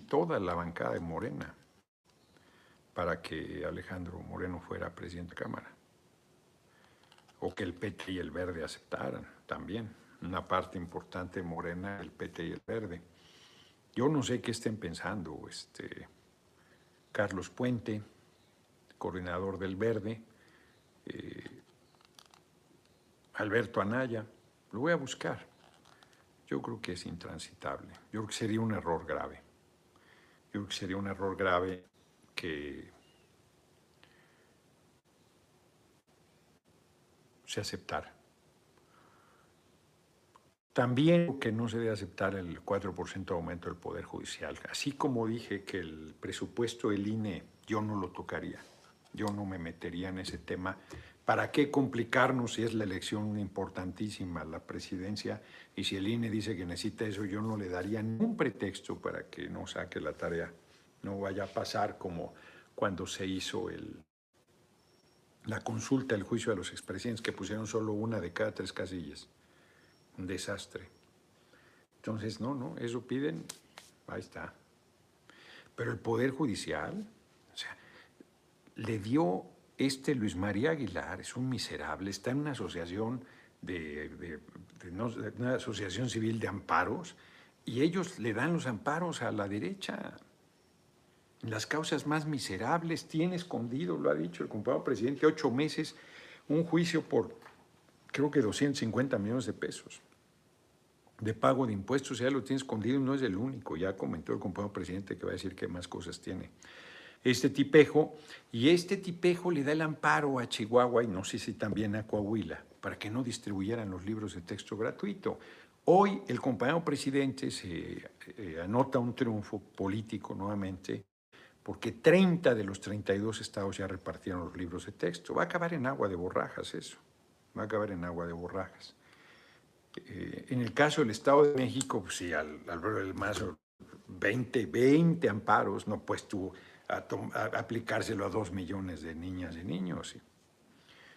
toda la bancada de Morena para que Alejandro Moreno fuera presidente de Cámara. O que el PT y el Verde aceptaran también. Una parte importante de Morena, el PT y el Verde. Yo no sé qué estén pensando este, Carlos Puente, coordinador del Verde, eh, Alberto Anaya, lo voy a buscar. Yo creo que es intransitable. Yo creo que sería un error grave. Yo creo que sería un error grave que se aceptara. También que no se debe aceptar el 4% de aumento del Poder Judicial. Así como dije que el presupuesto del INE yo no lo tocaría, yo no me metería en ese tema. ¿Para qué complicarnos si es la elección importantísima, la presidencia? Y si el INE dice que necesita eso, yo no le daría ningún pretexto para que no saque la tarea. No vaya a pasar como cuando se hizo el, la consulta, el juicio de los expresidentes, que pusieron solo una de cada tres casillas un desastre. Entonces, no, no, eso piden, ahí está. Pero el Poder Judicial, o sea, le dio este Luis María Aguilar, es un miserable, está en una asociación de, una asociación civil de amparos, y ellos le dan los amparos a la derecha. Las causas más miserables, tiene escondido, lo ha dicho el compañero presidente, ocho meses, un juicio por creo que 250 millones de pesos de pago de impuestos, ya lo tiene escondido, no es el único, ya comentó el compañero presidente que va a decir qué más cosas tiene este tipejo, y este tipejo le da el amparo a Chihuahua y no sé si también a Coahuila, para que no distribuyeran los libros de texto gratuito. Hoy el compañero presidente se eh, anota un triunfo político nuevamente, porque 30 de los 32 estados ya repartieron los libros de texto. Va a acabar en agua de borrajas eso va a acabar en agua de borrajas. Eh, en el caso del Estado de México, pues sí, al, Alberto del Mazo, 20, 20 amparos, no pues tú a, aplicárselo a dos millones de niñas y niños.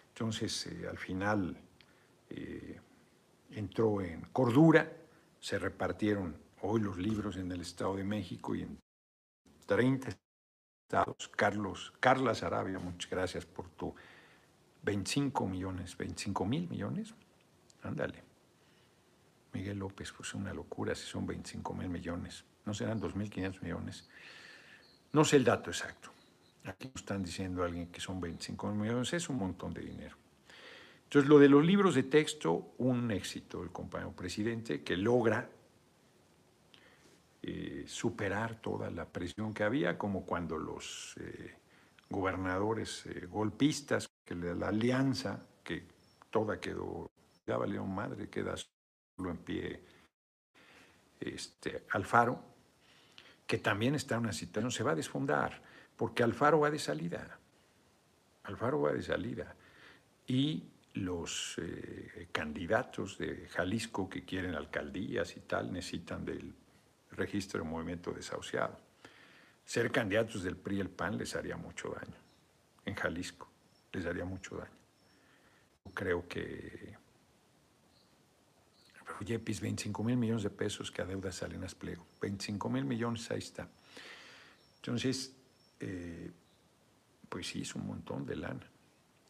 Entonces, eh, al final eh, entró en cordura, se repartieron hoy los libros en el Estado de México y en 30 estados. Carlos, Carla Sarabia, muchas gracias por tu 25 millones, 25 mil millones. Ándale. Miguel López, pues una locura si son 25 mil millones. No serán 2.500 millones. No sé el dato exacto. Aquí están diciendo alguien que son 25 mil millones. Es un montón de dinero. Entonces, lo de los libros de texto, un éxito del compañero presidente que logra eh, superar toda la presión que había, como cuando los eh, gobernadores eh, golpistas que la alianza, que toda quedó, ya valió madre, queda solo en pie este, Alfaro, que también está en una situación, se va a desfondar, porque Alfaro va de salida. Alfaro va de salida. Y los eh, candidatos de Jalisco que quieren alcaldías y tal necesitan del registro de movimiento desahuciado. Ser candidatos del PRI y el PAN les haría mucho daño en Jalisco les daría mucho daño. Creo que Yepis, 25 mil millones de pesos que adeuda Salinas Pliego. 25 mil millones, ahí está. Entonces, eh, pues sí, es un montón de lana.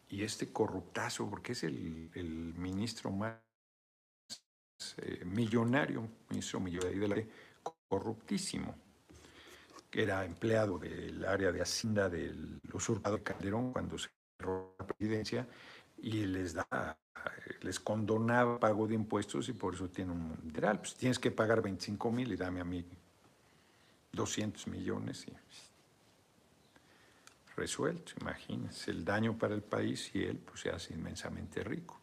Y este corruptazo, porque es el, ministro más eh, millonario, ministro millonario de la corruptísimo, que era empleado del área de Hacienda del usurpador Calderón cuando se la presidencia y les da, les condonaba pago de impuestos y por eso tiene un mineral. Pues tienes que pagar 25 mil y dame a mí 200 millones y resuelto, imagínense, el daño para el país y él pues, se hace inmensamente rico.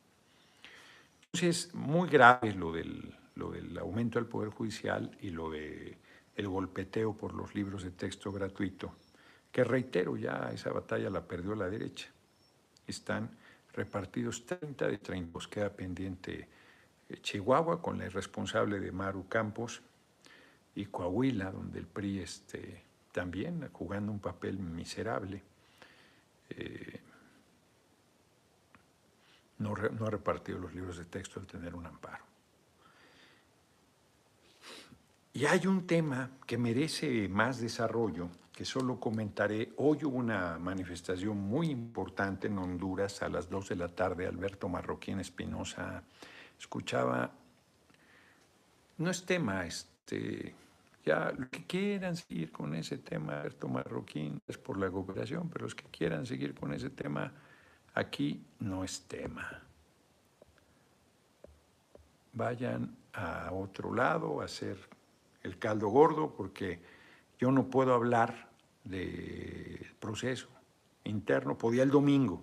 Entonces, muy grave lo del, lo del aumento del Poder Judicial y lo de el golpeteo por los libros de texto gratuito, que reitero, ya esa batalla la perdió la derecha están repartidos 30 de 30. queda pendiente eh, Chihuahua con la responsable de Maru Campos y Coahuila, donde el PRI este, también jugando un papel miserable. Eh, no, no ha repartido los libros de texto al tener un amparo. Y hay un tema que merece más desarrollo que solo comentaré. Hoy hubo una manifestación muy importante en Honduras a las 2 de la tarde. Alberto Marroquín Espinosa escuchaba, no es tema, este, ya lo que quieran seguir con ese tema, Alberto Marroquín, es por la cooperación, pero los que quieran seguir con ese tema, aquí no es tema. Vayan a otro lado a hacer el caldo gordo porque yo no puedo hablar del proceso interno. Podía el domingo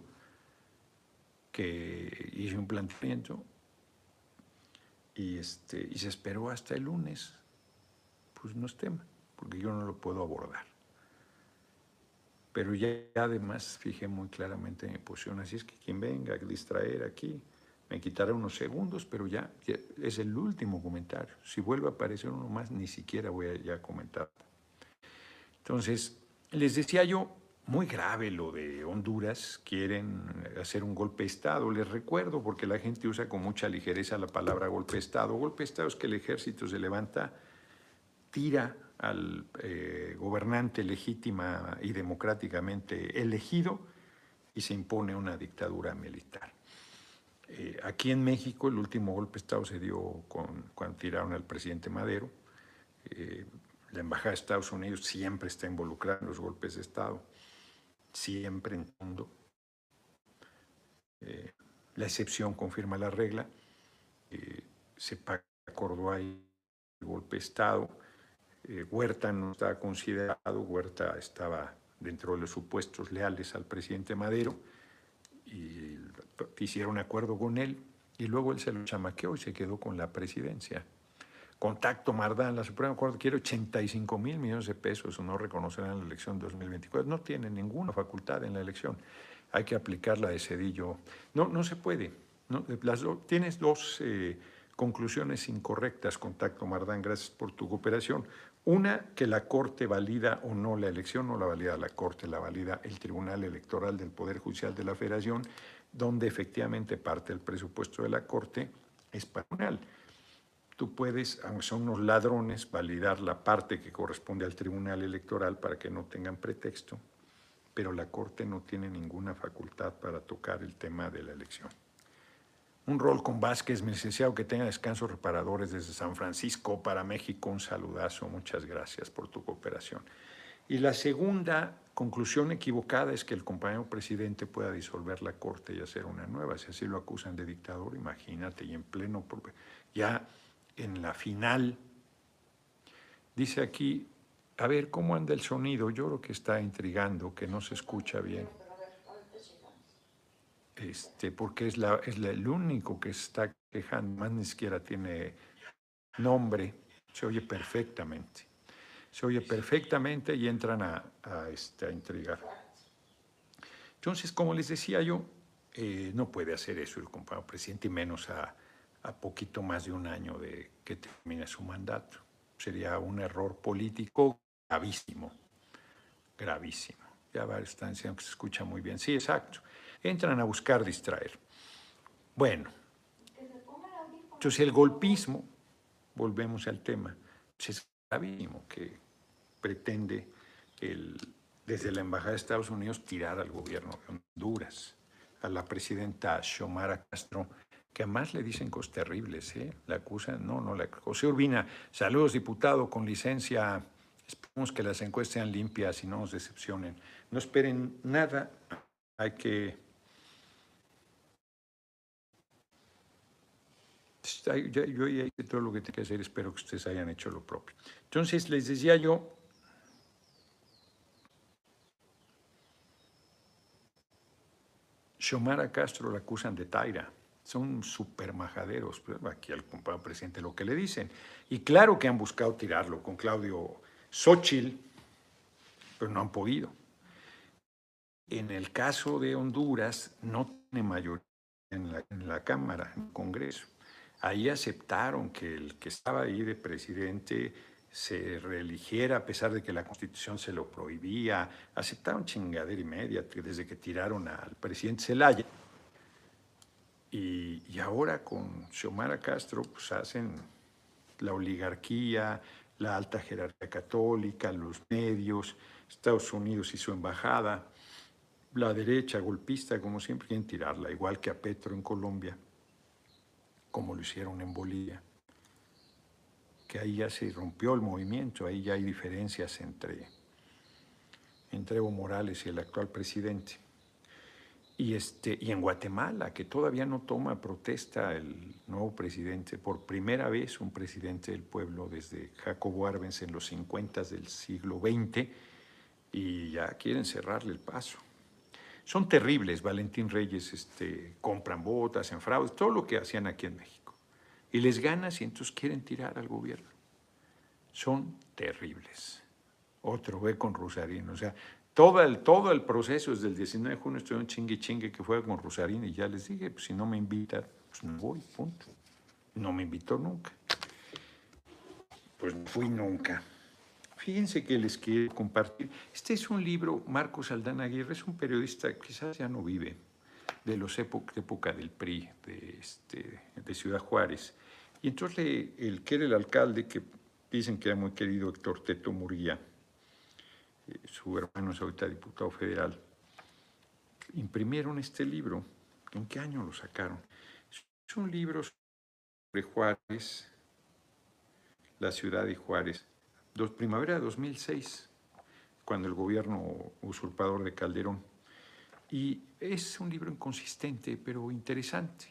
que hice un planteamiento y, este, y se esperó hasta el lunes. Pues no es tema, porque yo no lo puedo abordar. Pero ya además fijé muy claramente mi posición, así es que quien venga a distraer aquí, me quitará unos segundos, pero ya, es el último comentario. Si vuelve a aparecer uno más, ni siquiera voy a ya comentar. Entonces, les decía yo, muy grave lo de Honduras, quieren hacer un golpe de Estado. Les recuerdo, porque la gente usa con mucha ligereza la palabra golpe de Estado. Golpe de Estado es que el ejército se levanta, tira al eh, gobernante legítima y democráticamente elegido y se impone una dictadura militar. Eh, aquí en México el último golpe de Estado se dio con, cuando tiraron al presidente Madero. Eh, la Embajada de Estados Unidos siempre está involucrada en los golpes de Estado, siempre en mundo. Eh, la excepción confirma la regla. se acordó ahí el golpe de Estado. Huerta no estaba considerado, Huerta estaba dentro de los supuestos leales al presidente Madero y hicieron acuerdo con él y luego él se lo chamaqueó y se quedó con la presidencia. Contacto Mardán, la Suprema Corte quiere 85 mil millones de pesos, no reconocerán la elección 2024. No tiene ninguna facultad en la elección. Hay que aplicarla de Cedillo. No, no se puede. No, tienes dos eh, conclusiones incorrectas, Contacto Mardán, gracias por tu cooperación. Una, que la Corte valida o no la elección, no la valida la Corte, la valida el Tribunal Electoral del Poder Judicial de la Federación, donde efectivamente parte del presupuesto de la Corte es patronal. Tú puedes, aunque son unos ladrones, validar la parte que corresponde al Tribunal Electoral para que no tengan pretexto, pero la Corte no tiene ninguna facultad para tocar el tema de la elección. Un rol con Vázquez, mi licenciado, que tenga descansos reparadores desde San Francisco para México. Un saludazo, muchas gracias por tu cooperación. Y la segunda conclusión equivocada es que el compañero presidente pueda disolver la corte y hacer una nueva. Si así lo acusan de dictador, imagínate, y en pleno, ya en la final, dice aquí, a ver cómo anda el sonido, yo creo que está intrigando, que no se escucha bien este, porque es, el único que está quejando, más ni siquiera tiene nombre, se oye perfectamente. Se oye perfectamente y entran a, este, intrigar. Entonces, como les decía yo, eh, no puede hacer eso el compañero presidente, y menos a, a poquito más de un año de que termine su mandato. Sería un error político gravísimo, gravísimo. Ya varios están diciendo que se escucha muy bien. Sí, exacto entran a buscar distraer. Bueno, entonces el golpismo, volvemos al tema, es gravísimo que pretende el, desde la Embajada de Estados Unidos tirar al gobierno de Honduras, a la presidenta Xiomara Castro, que además le dicen cosas terribles, ¿eh? La acusan, no, no, la José Urbina, saludos diputado, con licencia, esperemos que las encuestas sean limpias y no nos decepcionen. No esperen nada, hay que yo ya hice todo lo que tengo que hacer, espero que ustedes hayan hecho lo propio. Entonces, les decía yo, Xiomara Castro la acusan de Taira. Son súper majaderos. Aquí al compañero presidente lo que le dicen. Y claro que han buscado tirarlo con Claudio Xochitl, pero no han podido. En el caso de Honduras, no tiene mayoría en la, en la Cámara, en el Congreso. Ahí aceptaron que el que estaba ahí de presidente se reeligiera a pesar de que la constitución se lo prohibía. Aceptaron chingadera y media desde que tiraron al presidente Zelaya. Y, ahora con Xiomara Castro pues hacen la oligarquía, la alta jerarquía católica, los medios, Estados Unidos y su embajada, la derecha golpista, como siempre, quieren tirarla, igual que a Petro en Colombia, como lo hicieron en Bolivia. Que ahí ya se rompió el movimiento, ahí ya hay diferencias entre, entre Evo Morales y el actual presidente. Y, este, y en Guatemala, que todavía no toma protesta el nuevo presidente, por primera vez un presidente del pueblo desde Jacobo Arbenz en los 50 del siglo XX, y ya quieren cerrarle el paso. Son terribles, Valentín Reyes este, compran botas, en fraudes, todo lo que hacían aquí en México. Y les ganas y entonces quieren tirar al gobierno. Son terribles. Otro ve con Rosarín, o sea, todo el, todo el proceso desde el 19 de junio estoy un chingue chingue que fue con Rosarín y ya les dije, pues si no me invita, pues no voy, punto. No me invitó nunca. Pues no fui nunca. Fíjense que les quiero compartir. Este es un libro, Marcos Aldana Aguirre, es un periodista quizás ya no vive, de los época, época del PRI, de, este, de Ciudad Juárez. Y entonces el que era el alcalde, que dicen que era muy querido Héctor Teto Murguía, su hermano es ahorita diputado federal, imprimieron este libro. ¿En qué año lo sacaron? Es un libro sobre Juárez, la ciudad de Juárez, dos, primavera de 2006, cuando el gobierno usurpador de Calderón. Y es un libro inconsistente, pero interesante.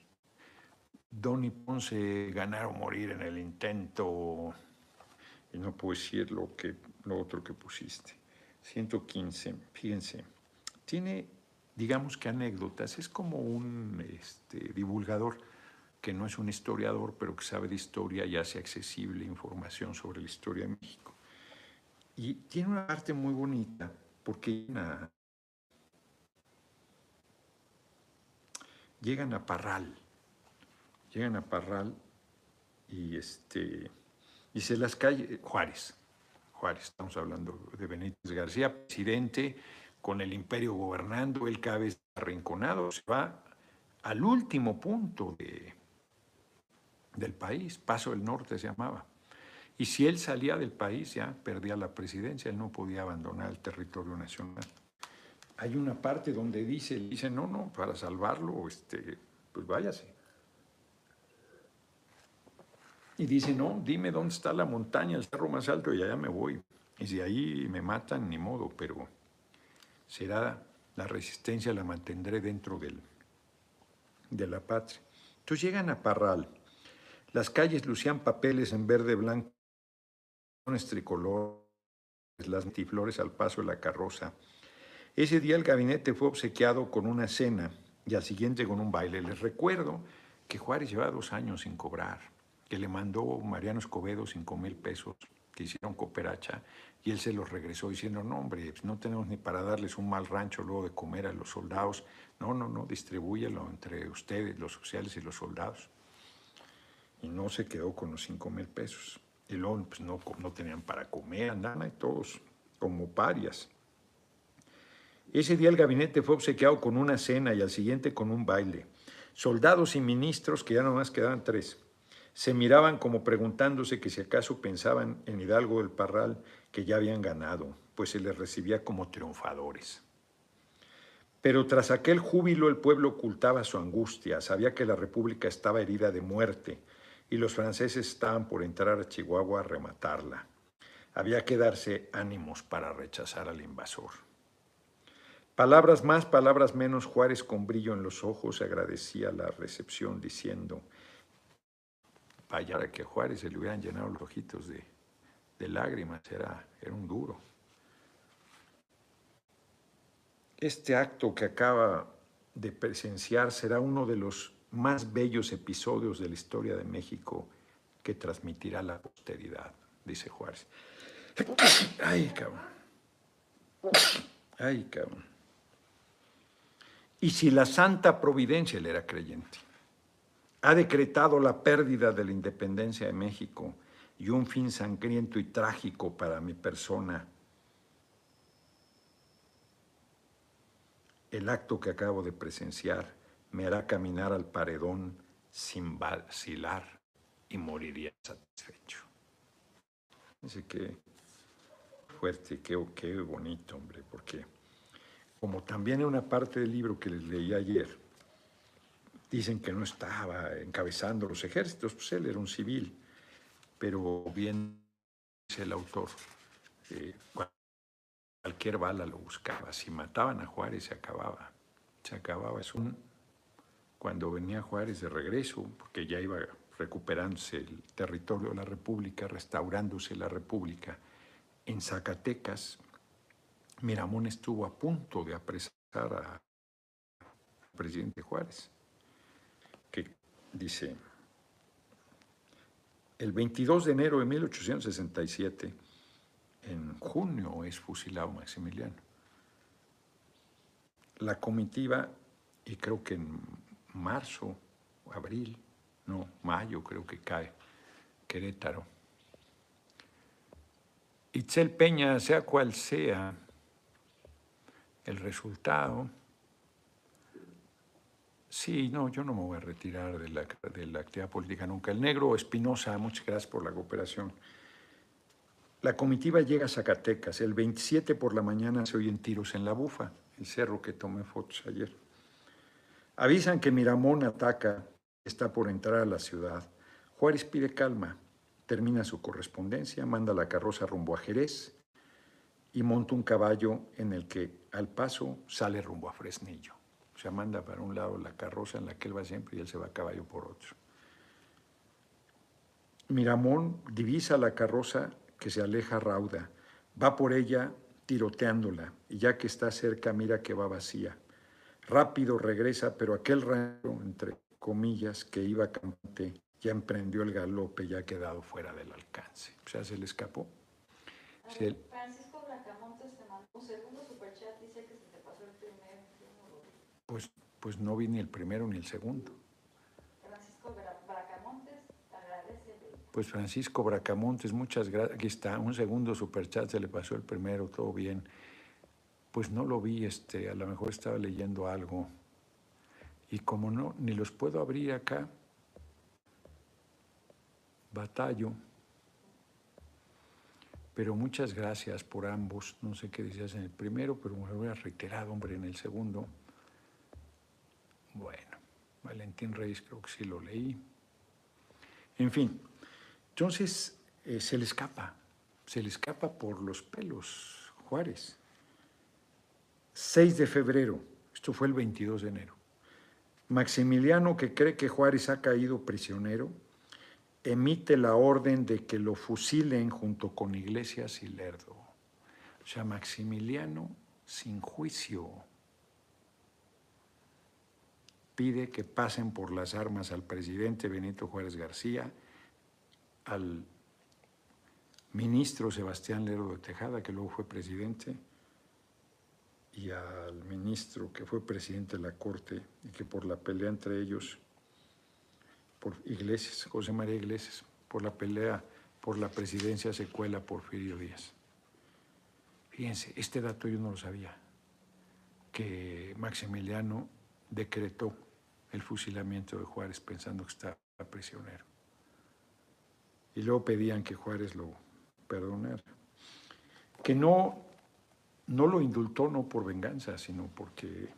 Don y Ponce ganar o morir en el intento, y no puedo decir lo, otro que pusiste. 115, fíjense, tiene, digamos que anécdotas, es como un este, divulgador que no es un historiador, pero que sabe de historia y hace accesible información sobre la historia de México. Y tiene una parte muy bonita, porque llegan a Parral, llegan a Parral y este, dice las calles, Juárez, Juárez, estamos hablando de Benítez García, presidente con el imperio gobernando, él cada vez arrinconado, se va al último punto de, del país, Paso del Norte se llamaba. Y si él salía del país ya perdía la presidencia, él no podía abandonar el territorio nacional. Hay una parte donde dice, dice, no, no, para salvarlo, este, pues váyase. Y dice, no, dime dónde está la montaña, el cerro más alto, y allá me voy. Y si ahí me matan, ni modo, pero será la resistencia, la mantendré dentro de la patria. Entonces llegan a Parral. Las calles lucían papeles en verde blanco, tricolores, las flores al paso de la carroza. Ese día el gabinete fue obsequiado con una cena y al siguiente con un baile. Les recuerdo que Juárez llevaba dos años sin cobrar que le mandó Mariano Escobedo cinco mil pesos que hicieron cooperacha y él se los regresó diciendo, no hombre, pues no tenemos ni para darles un mal rancho luego de comer a los soldados. No, no, no, distribúyelo entre ustedes, los oficiales y los soldados. Y no se quedó con los cinco mil pesos. Y luego pues, no, no tenían para comer, andaban ahí todos como parias. Ese día el gabinete fue obsequiado con una cena y al siguiente con un baile. Soldados y ministros, que ya nomás quedaban tres, se miraban como preguntándose que si acaso pensaban en Hidalgo del Parral que ya habían ganado, pues se les recibía como triunfadores. Pero tras aquel júbilo el pueblo ocultaba su angustia, sabía que la República estaba herida de muerte y los franceses estaban por entrar a Chihuahua a rematarla. Había que darse ánimos para rechazar al invasor. Palabras más, palabras menos, Juárez con brillo en los ojos agradecía la recepción diciendo, para que Juárez se le hubieran llenado los ojitos de, lágrimas, era, era un duro. Este acto que acaba de presenciar será uno de los más bellos episodios de la historia de México que transmitirá la posteridad, dice Juárez. Ay, cabrón. Ay, cabrón. Y si la santa providencia, le era creyente, ha decretado la pérdida de la independencia de México y un fin sangriento y trágico para mi persona. El acto que acabo de presenciar me hará caminar al paredón sin vacilar y moriría satisfecho. Así que fuerte, qué, qué bonito, hombre, porque como también en una parte del libro que les leí ayer, dicen que no estaba encabezando los ejércitos, pues él era un civil, pero bien dice el autor, eh, cualquier bala lo buscaba, si mataban a Juárez se acababa, se acababa. Es un, cuando venía Juárez de regreso, porque ya iba recuperándose el territorio de la República, restaurándose la República, en Zacatecas, Miramón estuvo a punto de apresar al presidente Juárez, que dice, el 22 de enero de 1867, en junio es fusilado Maximiliano. La comitiva, y creo que en marzo, abril, no, mayo creo que cae, Querétaro. Itzel Peña, sea cual sea el resultado, sí, no, yo no me voy a retirar de la, de la actividad política nunca. El negro Espinosa, muchas gracias por la cooperación. La comitiva llega a Zacatecas. El 27 por la mañana se oyen tiros en la bufa, el cerro que tomé fotos ayer. Avisan que Miramón ataca, está por entrar a la ciudad. Juárez pide calma, termina su correspondencia, manda la carroza rumbo a Jerez y monta un caballo en el que al paso sale rumbo a Fresnillo. O sea, manda para un lado la carroza en la que él va siempre y él se va a caballo por otro. Miramón divisa la carroza que se aleja rauda, va por ella tiroteándola y ya que está cerca mira que va vacía. Rápido regresa, pero aquel rayo, entre comillas, que iba cante, ya emprendió el galope y ha quedado fuera del alcance. O sea, se le escapó. Francisco Bracamontes te mandó un segundo superchat, dice que se te pasó el primero. Pues, pues no vi ni el primero ni el segundo. Francisco Bracamontes agradece. Pues Francisco Bracamontes, muchas gracias. Aquí está, un segundo superchat, se le pasó el primero, todo bien pues no lo vi, este, a lo mejor estaba leyendo algo. Y como no, ni los puedo abrir acá, batallo. Pero muchas gracias por ambos. No sé qué decías en el primero, pero me lo voy a reiterar, hombre, en el segundo. Bueno, Valentín Reyes creo que sí lo leí. En fin, entonces eh, se le escapa, se le escapa por los pelos Juárez. 6 de febrero, esto fue el 22 de enero, Maximiliano, que cree que Juárez ha caído prisionero, emite la orden de que lo fusilen junto con Iglesias y Lerdo. O sea, Maximiliano, sin juicio, pide que pasen por las armas al presidente Benito Juárez García, al ministro Sebastián Lerdo de Tejada, que luego fue presidente, y al ministro que fue presidente de la Corte y que por la pelea entre ellos, por Iglesias, José María Iglesias, por la pelea por la presidencia se cuela Porfirio Díaz. Fíjense, este dato yo no lo sabía, que Maximiliano decretó el fusilamiento de Juárez pensando que estaba prisionero. Y luego pedían que Juárez lo perdonara. Que no no lo indultó no por venganza, sino porque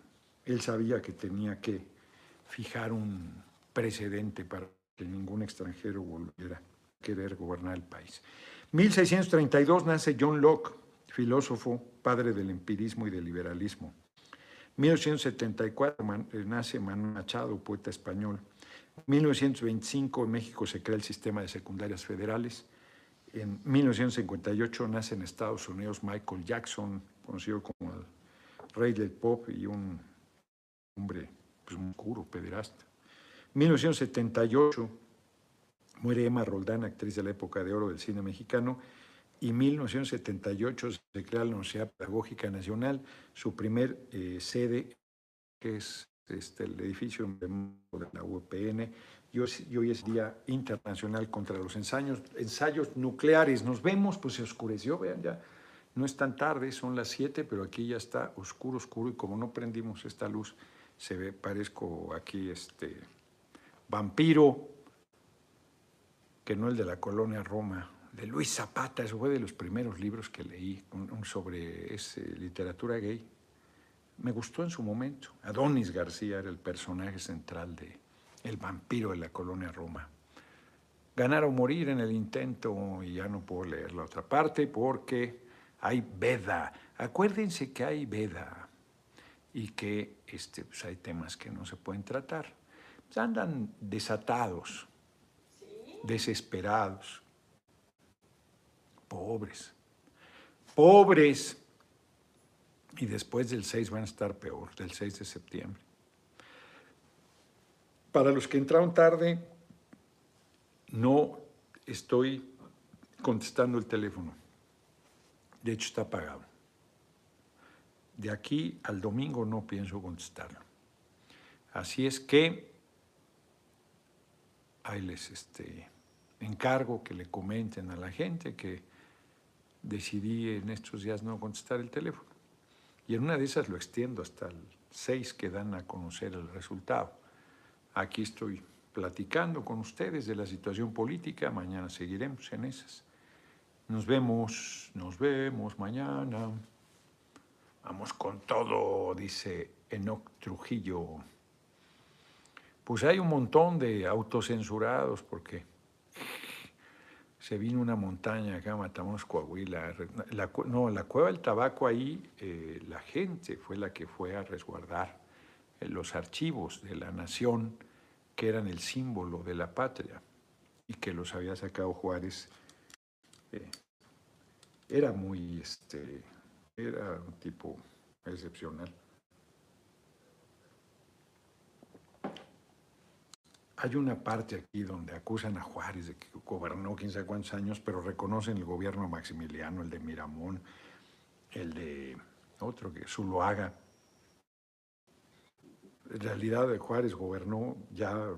él sabía que tenía que fijar un precedente para que ningún extranjero volviera a querer gobernar el país. 1632 nace John Locke, filósofo, padre del empirismo y del liberalismo. 1874 eh, nace Manuel Machado, poeta español. 1925 en México se crea el sistema de secundarias federales. En 1958 nace en Estados Unidos Michael Jackson, conocido como el rey del pop y un hombre pues, muy oscuro, pederasta. 1978 muere Emma Roldán, actriz de la época de oro del cine mexicano, y 1978 se crea la Universidad Pedagógica Nacional, su primer eh, sede, que es este, el edificio de la UPN, y hoy, es Día Internacional contra los ensayos, ensayos nucleares. Nos vemos, pues se oscureció, vean ya no es tan tarde, son las 7, pero aquí ya está oscuro, oscuro, y como no prendimos esta luz, se ve, parezco aquí este vampiro, que no el de la colonia Roma, de Luis Zapata, eso fue de los primeros libros que leí sobre literatura gay. Me gustó en su momento. Adonis García era el personaje central de El vampiro de la colonia Roma. Ganar o morir en el intento, y ya no puedo leer la otra parte porque hay veda. Acuérdense que hay veda y que este, pues hay temas que no se pueden tratar. Pues andan desatados, desesperados, pobres, pobres. Y después del 6 van a estar peor, del 6 de septiembre. Para los que entraron tarde, no estoy contestando el teléfono. De hecho, está apagado. De aquí al domingo no pienso contestarlo. Así es que ahí les este, encargo que le comenten a la gente que decidí en estos días no contestar el teléfono. Y en una de esas lo extiendo hasta el 6 que dan a conocer el resultado. Aquí estoy platicando con ustedes de la situación política, mañana seguiremos en esas. Nos vemos, nos vemos mañana. Vamos con todo, dice Enoc Trujillo. Pues hay un montón de autocensurados porque se vino una montaña acá, matamos Coahuila. no, la cueva del tabaco ahí, eh, la gente fue la que fue a resguardar eh, los archivos de la nación que eran el símbolo de la patria y que los había sacado Juárez. Eh, era muy, este, era un tipo excepcional. Hay una parte aquí donde acusan a Juárez de que gobernó quién sabe cuántos años, pero reconocen el gobierno Maximiliano, el de Miramón, el de otro que Zuloaga. En realidad Juárez gobernó ya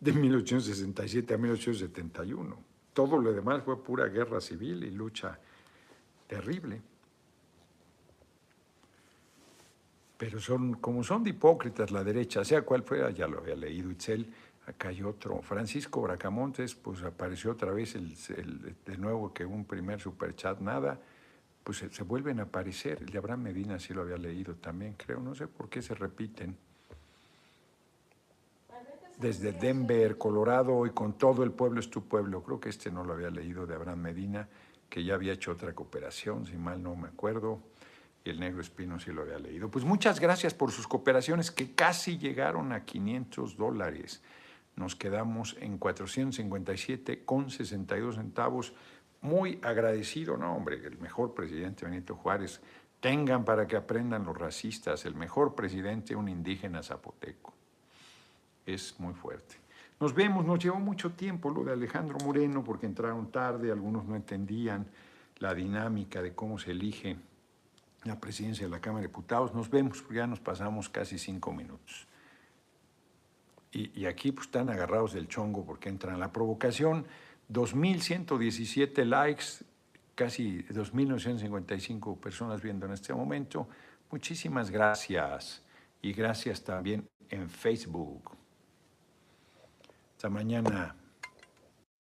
de 1867 a 1871. Todo lo demás fue pura guerra civil y lucha terrible. Pero son, como son de hipócritas la derecha, sea cual fuera, ya lo había leído Itzel, acá hay otro, Francisco Bracamontes, pues apareció otra vez el, de nuevo que un primer superchat, nada, pues se, vuelven a aparecer, el de Abraham Medina sí lo había leído también, creo, no sé por qué se repiten. Desde Denver, Colorado, y con todo el pueblo es tu pueblo, creo que este no lo había leído de Abraham Medina, que ya había hecho otra cooperación, si mal no me acuerdo el negro espino sí lo había leído. Pues muchas gracias por sus cooperaciones que casi llegaron a 500 dólares. Nos quedamos en 457 con 62 centavos. Muy agradecido, no hombre, el mejor presidente Benito Juárez. Tengan para que aprendan los racistas, el mejor presidente, un indígena zapoteco. Es muy fuerte. Nos vemos, nos llevó mucho tiempo lo de Alejandro Moreno porque entraron tarde, algunos no entendían la dinámica de cómo se elige la presidencia de la Cámara de Diputados. Nos vemos, ya nos pasamos casi cinco minutos. Y, aquí pues, están agarrados del chongo porque entran la provocación. 2.117 likes, casi 2.955 personas viendo en este momento. Muchísimas gracias. Y gracias también en Facebook. Hasta mañana.